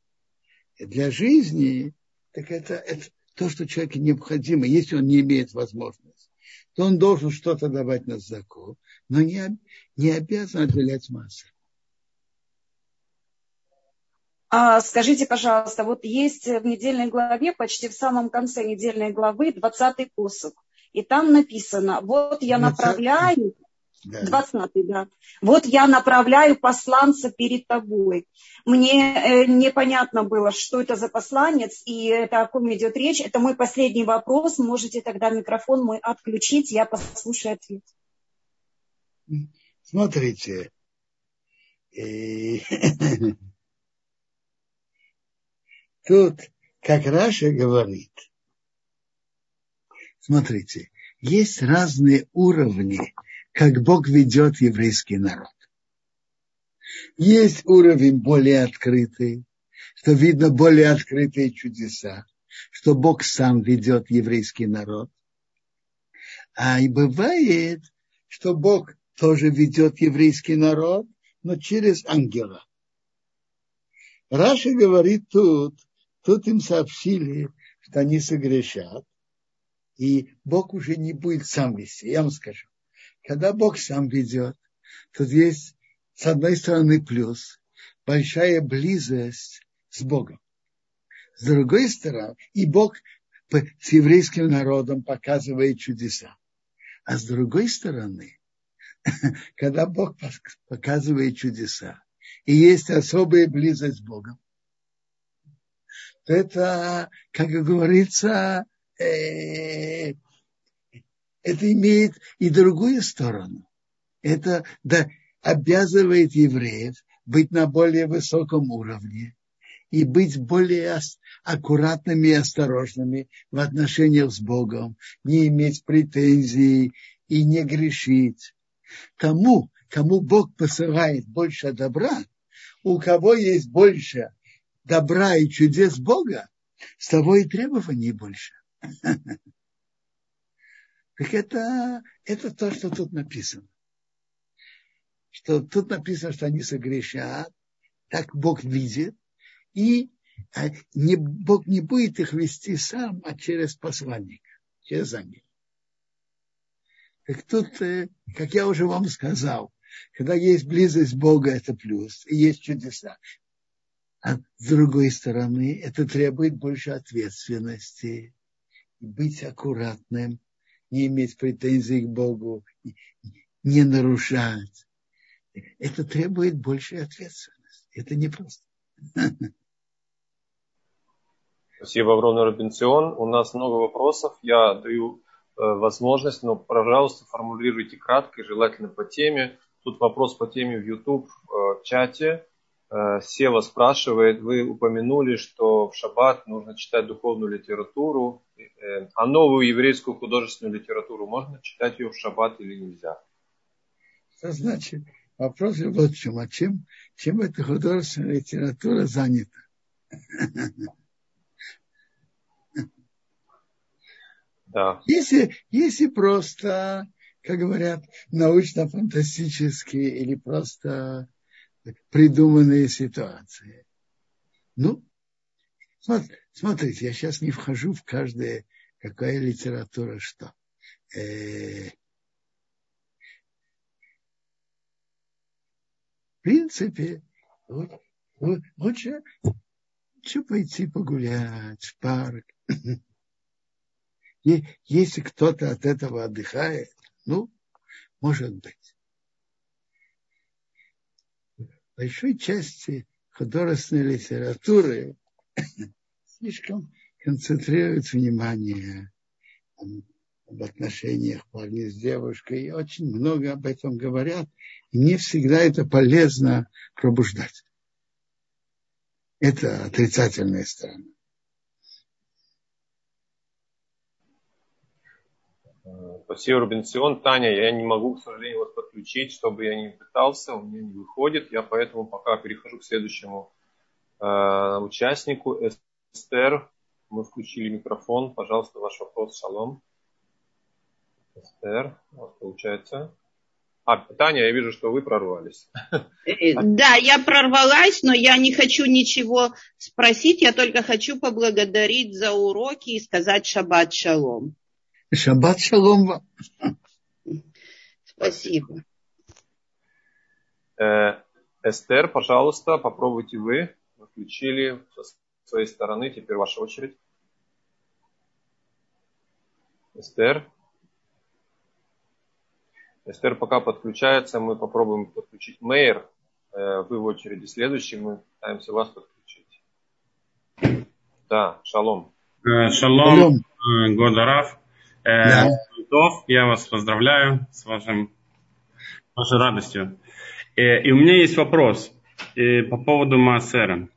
для жизни, так это, это то, что человеку необходимо, если он не имеет возможности. то он должен что-то давать на заку, но не, не обязан отделять массу. А, скажите, пожалуйста, вот есть в недельной главе, почти в самом конце недельной главы, 20-й посук. И там написано, вот я 20 направляю, да. 20 да. Вот я направляю посланца перед тобой. Мне э, непонятно было, что это за посланец и это о ком идет речь. Это мой последний вопрос. Можете тогда микрофон мой отключить, я послушаю ответ. Смотрите. Тут, как Раша говорит, смотрите, есть разные уровни, как Бог ведет еврейский народ. Есть уровень более открытый, что видно более открытые чудеса, что Бог сам ведет еврейский народ. А и бывает, что Бог тоже ведет еврейский народ, но через ангела. Раша говорит тут, Тут им сообщили, что они согрешат, и Бог уже не будет сам вести. Я вам скажу, когда Бог сам ведет, тут есть с одной стороны плюс, большая близость с Богом. С другой стороны, и Бог с еврейским народом показывает чудеса. А с другой стороны, когда Бог показывает чудеса, и есть особая близость с Богом, это, как говорится, э, это имеет и другую сторону. Это да, обязывает евреев быть на более высоком уровне и быть более аккуратными и осторожными в отношениях с Богом, не иметь претензий и не грешить. Тому, кому Бог посылает больше добра, у кого есть больше добра и чудес Бога, с того и требований больше. Так это, это то, что тут написано. Что тут написано, что они согрешат, так Бог видит, и а, не, Бог не будет их вести сам, а через посланника, через ангела. Так тут, э, как я уже вам сказал, когда есть близость Бога, это плюс, и есть чудеса. А с другой стороны, это требует больше ответственности, быть аккуратным, не иметь претензий к Богу, не нарушать. Это требует большей ответственности. Это непросто. Спасибо, Аврон Робинцион. У нас много вопросов. Я даю э, возможность, но, пожалуйста, формулируйте кратко и желательно по теме. Тут вопрос по теме в YouTube э, чате. Э, Сева спрашивает, вы упомянули, что в шаббат нужно читать духовную литературу, э, а новую еврейскую художественную литературу можно читать ее в шаббат или нельзя? Что значит? Вопрос вот в чем. А чем, чем эта художественная литература занята? Да. Если, если просто, как говорят, научно-фантастические или просто придуманные ситуации. Ну, смотрите, я сейчас не вхожу в каждое, какая литература что. Э, в принципе, вот, вот, лучше, лучше пойти погулять в парк. Если кто-то от этого отдыхает, ну, может быть большой части художественной литературы слишком концентрирует внимание об отношениях парня с девушкой. И очень много об этом говорят. И не всегда это полезно пробуждать. Это отрицательная сторона. Спасибо, Рубенцион. Таня, я не могу, к сожалению, вас подключить, чтобы я не пытался, у меня не выходит. Я поэтому пока перехожу к следующему э, участнику. Эстер, мы включили микрофон. Пожалуйста, ваш вопрос. Шалом. Эстер, вас получается. А, Таня, я вижу, что вы прорвались. Э, да, я прорвалась, но я не хочу ничего спросить, я только хочу поблагодарить за уроки и сказать шаббат шалом. Шаббат шалом вам. Спасибо. Э, Эстер, пожалуйста, попробуйте вы. Вы включили с своей стороны. Теперь ваша очередь. Эстер. Эстер пока подключается, мы попробуем подключить Мейер. Э, вы в очереди следующий, мы пытаемся вас подключить. Да, шалом. Э, шалом, шалом. Э, Годарав. Да. Я вас поздравляю с вашим, вашей радостью. И у меня есть вопрос по поводу Маасера.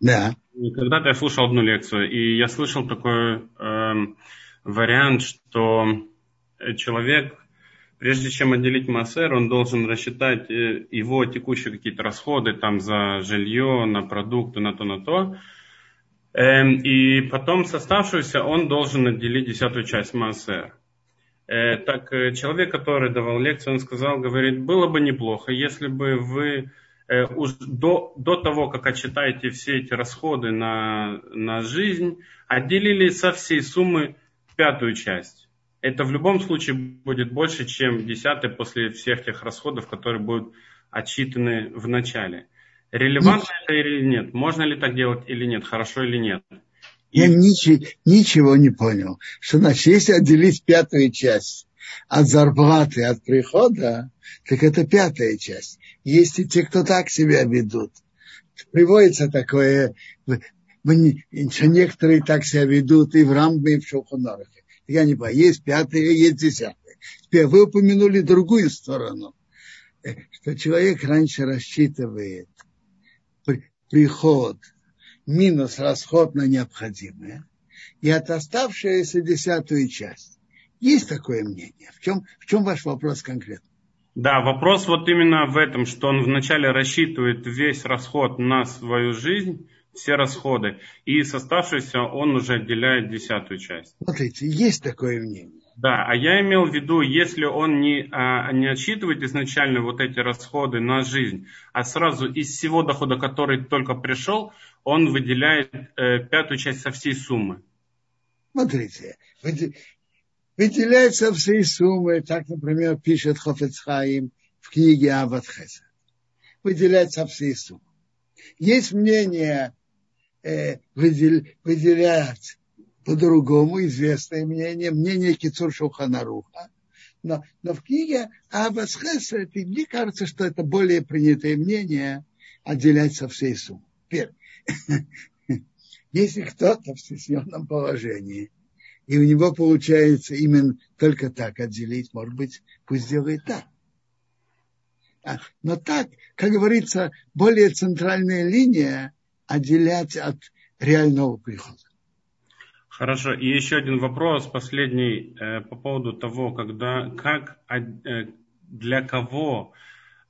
Да. Когда-то я слушал одну лекцию, и я слышал такой э, вариант, что человек прежде чем отделить массер, он должен рассчитать э, его текущие какие-то расходы там за жилье, на продукты, на то, на то. Эм, и потом с оставшуюся он должен отделить десятую часть массер. Э, так э, человек, который давал лекцию, он сказал, говорит, было бы неплохо, если бы вы уж до, до того, как отчитаете все эти расходы на, на жизнь, отделили со всей суммы пятую часть это в любом случае будет больше, чем десятый после всех тех расходов, которые будут отчитаны в начале. Релевантно это или нет? Можно ли так делать или нет? Хорошо или нет? Я ничего, ничего не понял. Что значит, если отделить пятую часть от зарплаты, от прихода, так это пятая часть. Если те, кто так себя ведут, приводится такое, что некоторые так себя ведут и в Рамбе, и в Шухонорахе я не понимаю, есть пятое, есть десятое. Теперь вы упомянули другую сторону, э, что человек раньше рассчитывает приход минус расход на необходимое, и от оставшуюся десятую часть. Есть такое мнение? В чем, в чем ваш вопрос конкретно? Да, вопрос вот именно в этом, что он вначале рассчитывает весь расход на свою жизнь, все расходы. И с оставшейся он уже отделяет десятую часть. Смотрите, есть такое мнение. Да, а я имел в виду, если он не, а, не отсчитывает изначально вот эти расходы на жизнь, а сразу из всего дохода, который только пришел, он выделяет э, пятую часть со всей суммы. Смотрите, выделяется всей суммы, так, например, пишет Хофецхаим в книге Аватхеса. Выделяется всей суммы. Есть мнение э, выдел, выделять по-другому, известное мнение, мнение Кицур Шуханаруха. Но, но в книге Аббас Хесед, мне кажется, что это более принятое мнение отделять со всей суммы. Первое. Если кто-то в стесненном положении, и у него получается именно только так отделить, может быть, пусть сделает так. А, но так, как говорится, более центральная линия отделять от реального прихода. Хорошо. И еще один вопрос, последний, э, по поводу того, когда, как, э, для кого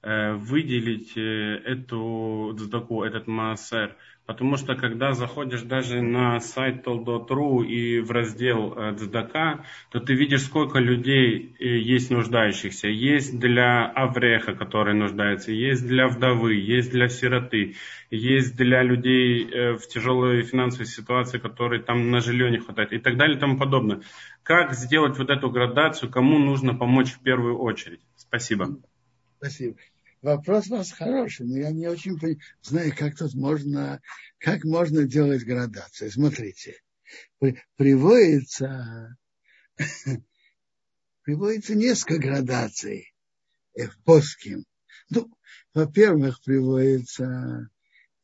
э, выделить эту цдаку, этот маасер. Потому что когда заходишь даже на сайт Толдот.ру и в раздел э, Цдака, то ты видишь, сколько людей э, есть нуждающихся. Есть для Авреха, который нуждается, есть для вдовы, есть для сироты, есть для людей э, в тяжелой финансовой ситуации, которые там на жилье не хватает и так далее и тому подобное. Как сделать вот эту градацию, кому нужно помочь в первую очередь? Спасибо. Спасибо. Вопрос у вас хороший, но я не очень знаю, как тут можно, как можно делать градацию. Смотрите, приводится, приводится несколько градаций э, в плоским. Ну, во-первых, приводится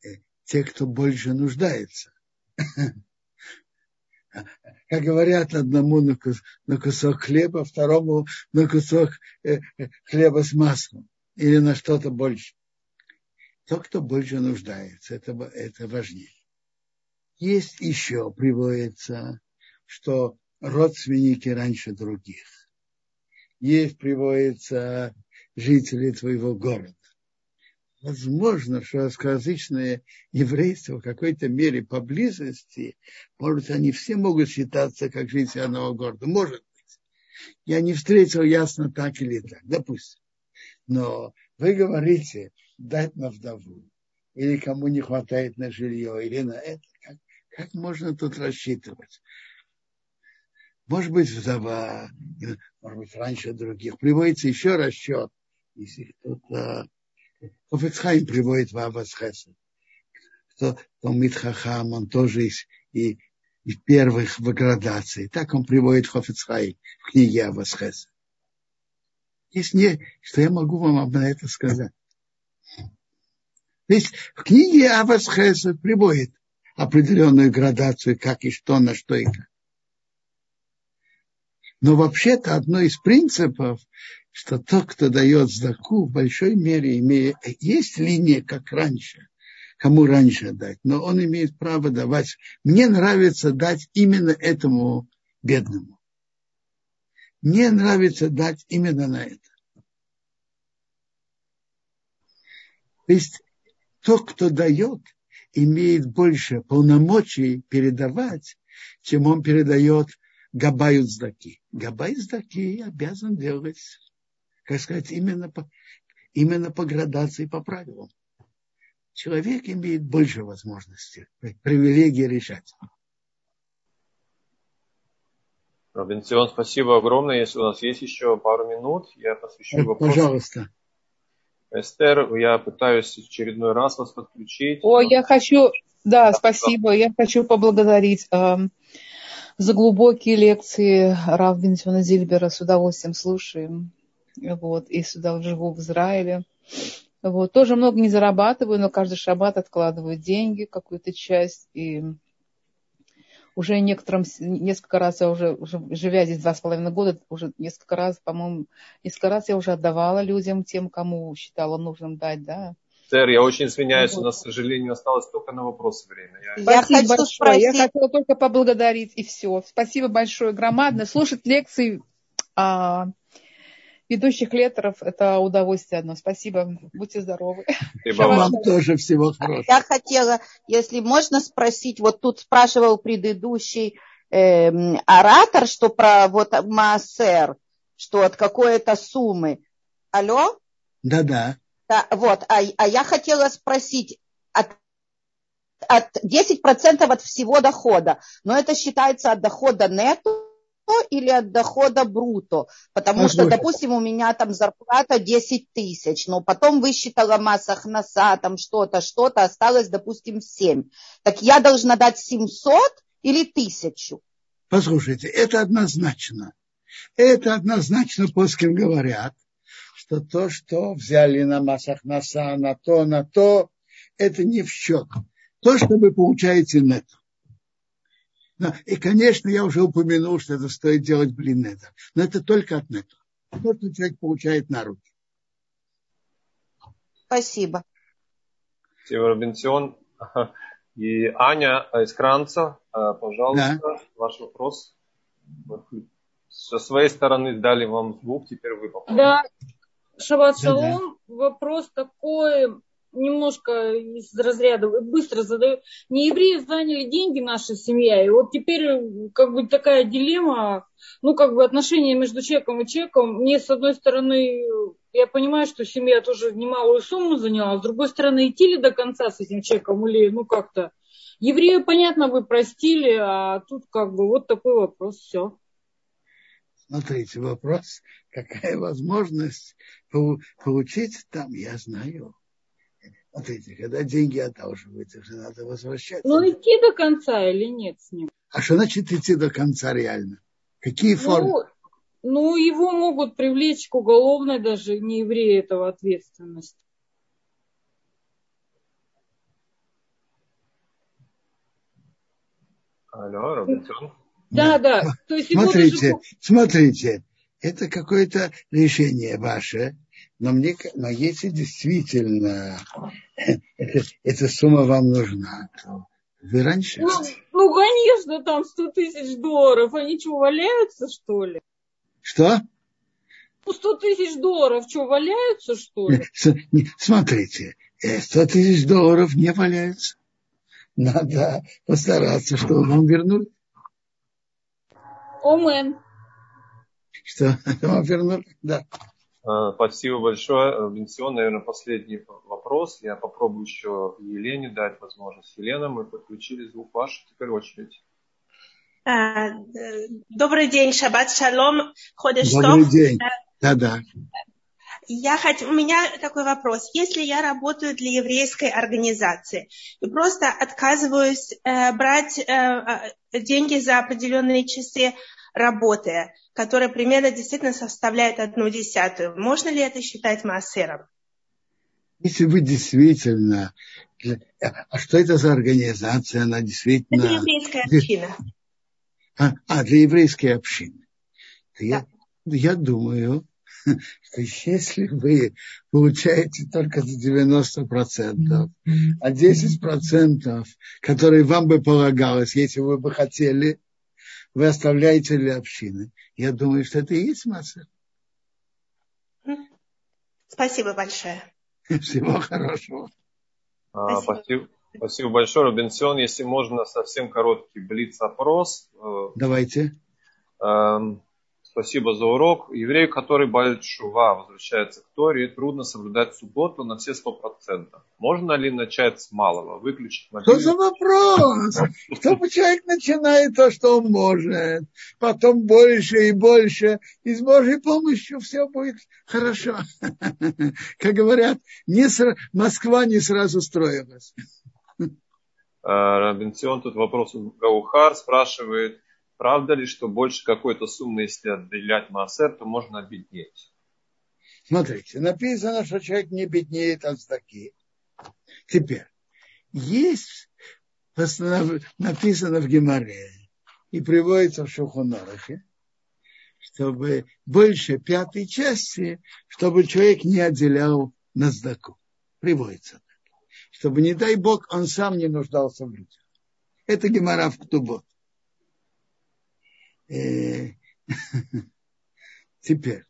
э, те, кто больше нуждается. Как говорят, одному на, кусок хлеба, второму на кусок э, хлеба с маслом или на что-то больше. Тот, кто больше нуждается, это, это важнее. Есть еще, приводится, что родственники раньше других. Есть, приводится, жители твоего города. Возможно, что русскоязычное еврейство в какой-то мере поблизости, может, они все могут считаться как жители одного города. Может быть. Я не встретил ясно так или так. Допустим. Но вы говорите дать на вдову, или кому не хватает на жилье, или на это. Как, как можно тут рассчитывать? Может быть, в, может быть, раньше других. Приводится еще расчет, если кто-то Хофицхайм приводит в Абасхеса. Кто, кто Митхахам, он тоже из, и, из первых в градации. Так он приводит Хофицхайм в книге Абасхеса. Есть не, что я могу вам об это сказать. То есть в книге Авасхеса приводит определенную градацию, как и что, на что и как. Но вообще-то одно из принципов, что тот, кто дает знаку, в большой мере имеет, есть линия, как раньше, кому раньше дать, но он имеет право давать. Мне нравится дать именно этому бедному. Мне нравится дать именно на это. То есть тот, кто дает, имеет больше полномочий передавать, чем он передает Габаю Здаки. Габай Здаки обязан делать, как сказать, именно по, именно по градации, по правилам. Человек имеет больше возможностей, привилегии решать. Робинсон, спасибо огромное. Если у нас есть еще пару минут, я посвящу вопросу. Пожалуйста. Эстер, я пытаюсь в очередной раз вас подключить. О, я хочу, да, спасибо, я хочу поблагодарить э, за глубокие лекции Рав Бенсиона Зильбера. С удовольствием слушаем. Вот, и сюда живу в Израиле. Вот, тоже много не зарабатываю, но каждый шаббат откладываю деньги, какую-то часть, и уже некоторым, несколько раз я уже, уже живя здесь два с половиной года, уже несколько раз, по-моему, несколько раз я уже отдавала людям, тем, кому считала нужным дать, да. Сэр, я очень извиняюсь, у нас, к сожалению, осталось только на вопросы время. Я, я хочу большое. Спросить... Я хотела только поблагодарить, и все. Спасибо большое, громадное. Слушать лекции а, ведущих лекторов – это удовольствие одно. Спасибо. Будьте здоровы. Спасибо вам тоже всего хорошего. Я хотела, если можно спросить, вот тут спрашивал предыдущий э, оратор, что про вот Маасер, что от какой-то суммы. Алло? Да-да. Да, вот, а, а я хотела спросить, от, от 10% от всего дохода, но это считается от дохода нету, или от дохода бруто. Потому а что, допустим, у меня там зарплата 10 тысяч, но потом высчитала масса хноса, там что-то, что-то, осталось, допустим, 7. Так я должна дать 700 или 1000? Послушайте, это однозначно. Это однозначно плоским говорят, что то, что взяли на массах носа, на то, на то, это не в счет. То, что вы получаете нету. И, конечно, я уже упомянул, что это стоит делать блинета. Но это только от нету. То, что человек получает на руки. Спасибо. Спасибо, Робинсон. И Аня из Кранца, э, пожалуйста, да. ваш вопрос. Со своей стороны дали вам звук, теперь вы попробуйте. Да, Шаббат Шалом. Вопрос такой, немножко из разряда, быстро задаю. Не евреи заняли деньги наша семья, и вот теперь как бы такая дилемма, ну как бы отношения между чеком и чеком. Мне с одной стороны, я понимаю, что семья тоже немалую сумму заняла, с другой стороны, идти ли до конца с этим чеком или ну как-то. Еврею, понятно, вы простили, а тут как бы вот такой вопрос, все. Смотрите, вопрос, какая возможность получить там, я знаю. Смотрите, когда деньги одалживаются, же надо возвращать. Ну, идти до конца или нет с ним? А что значит идти до конца реально? Какие ну, формы? Ну, его могут привлечь к уголовной даже не евреи этого ответственности. Алло, Робинсон. Да, да. То есть смотрите, даже... смотрите, это какое-то решение ваше, но, мне, но если действительно эта сумма вам нужна, то вы раньше... Ну, ну конечно, там 100 тысяч долларов. Они что, валяются, что ли? Что? Ну, 100 тысяч долларов, что, валяются, что ли? Смотрите, 100 э, тысяч долларов не валяются. Надо постараться, чтобы вам вернули. Омен. Что, вам вернули? Да. А, спасибо большое. Бенсион, наверное, последний вопрос. Я попробую еще Елене дать возможность. Елена, мы подключили звук ваш. Теперь очередь. А, добрый день, Шаббат Шалом, Ходеш Добрый день. Да-да. Я хот... У меня такой вопрос. Если я работаю для еврейской организации и просто отказываюсь э, брать э, деньги за определенные часы работы, которые примерно действительно составляют одну десятую, можно ли это считать массером? Если вы действительно... А что это за организация? Она действительно... Это еврейская община. А, а для еврейской общины. Да. Я, я думаю, что если вы получаете только за 90%, а 10%, которые вам бы полагалось, если вы бы хотели, вы оставляете для общины. Я думаю, что это и есть масса. Спасибо большое. Всего хорошего. А, спасибо. Спасибо большое, Робинсон. Если можно, совсем короткий блиц-опрос. Давайте. Эм, Спасибо за урок. Еврею, который болит шува, возвращается к Торе, трудно соблюдать субботу на все сто процентов. Можно ли начать с малого, выключить мобильный? Что за вопрос? Чтобы человек начинает то, что он может, потом больше и больше, и с Божьей помощью все будет хорошо. Как говорят, не сра... Москва не сразу строилась. Робинсон, тут вопрос Гаухар спрашивает, Правда ли, что больше какой-то суммы, если отделять массер, то можно обеднеть? Смотрите, написано, что человек не беднеет от стаки. Теперь, есть написано в Геморе и приводится в Шухунорахе, чтобы больше пятой части, чтобы человек не отделял на сдаку. Приводится. Чтобы, не дай Бог, он сам не нуждался в людях. Это Гемора в Ктубот. Теперь,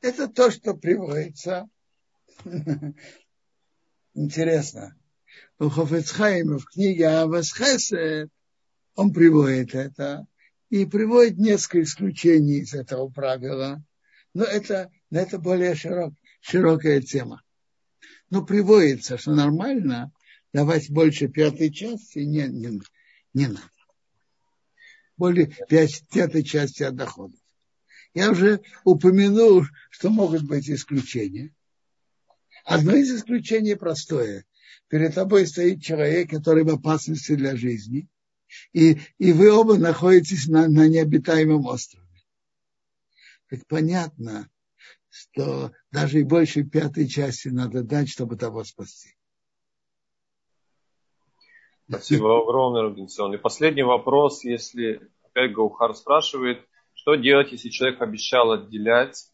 это то, что приводится. Интересно. У Хофецхайма в книге Авас Хесед он приводит это и приводит несколько исключений из этого правила. Но это, это более широк, широкая тема. Но приводится, что нормально давать больше пятой части не, не, не надо более пятой части от доходов. Я уже упомянул, что могут быть исключения. Одно из исключений простое. Перед тобой стоит человек, который в опасности для жизни, и, и вы оба находитесь на, на необитаемом острове. Так понятно, что даже и больше пятой части надо дать, чтобы того спасти. Спасибо огромное, Робинсон. И последний вопрос, если опять Гаухар спрашивает, что делать, если человек обещал отделять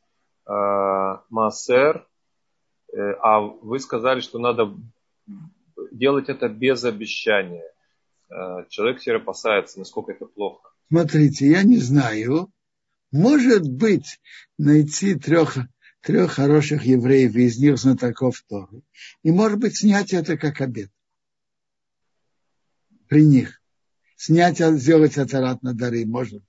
э, массер, э, а вы сказали, что надо делать это без обещания. Э, человек все опасается, насколько это плохо. Смотрите, я не знаю. Может быть, найти трех, трех хороших евреев, из них знатоков Торы. И может быть, снять это как обед при них. Снять, сделать атарат на дары может.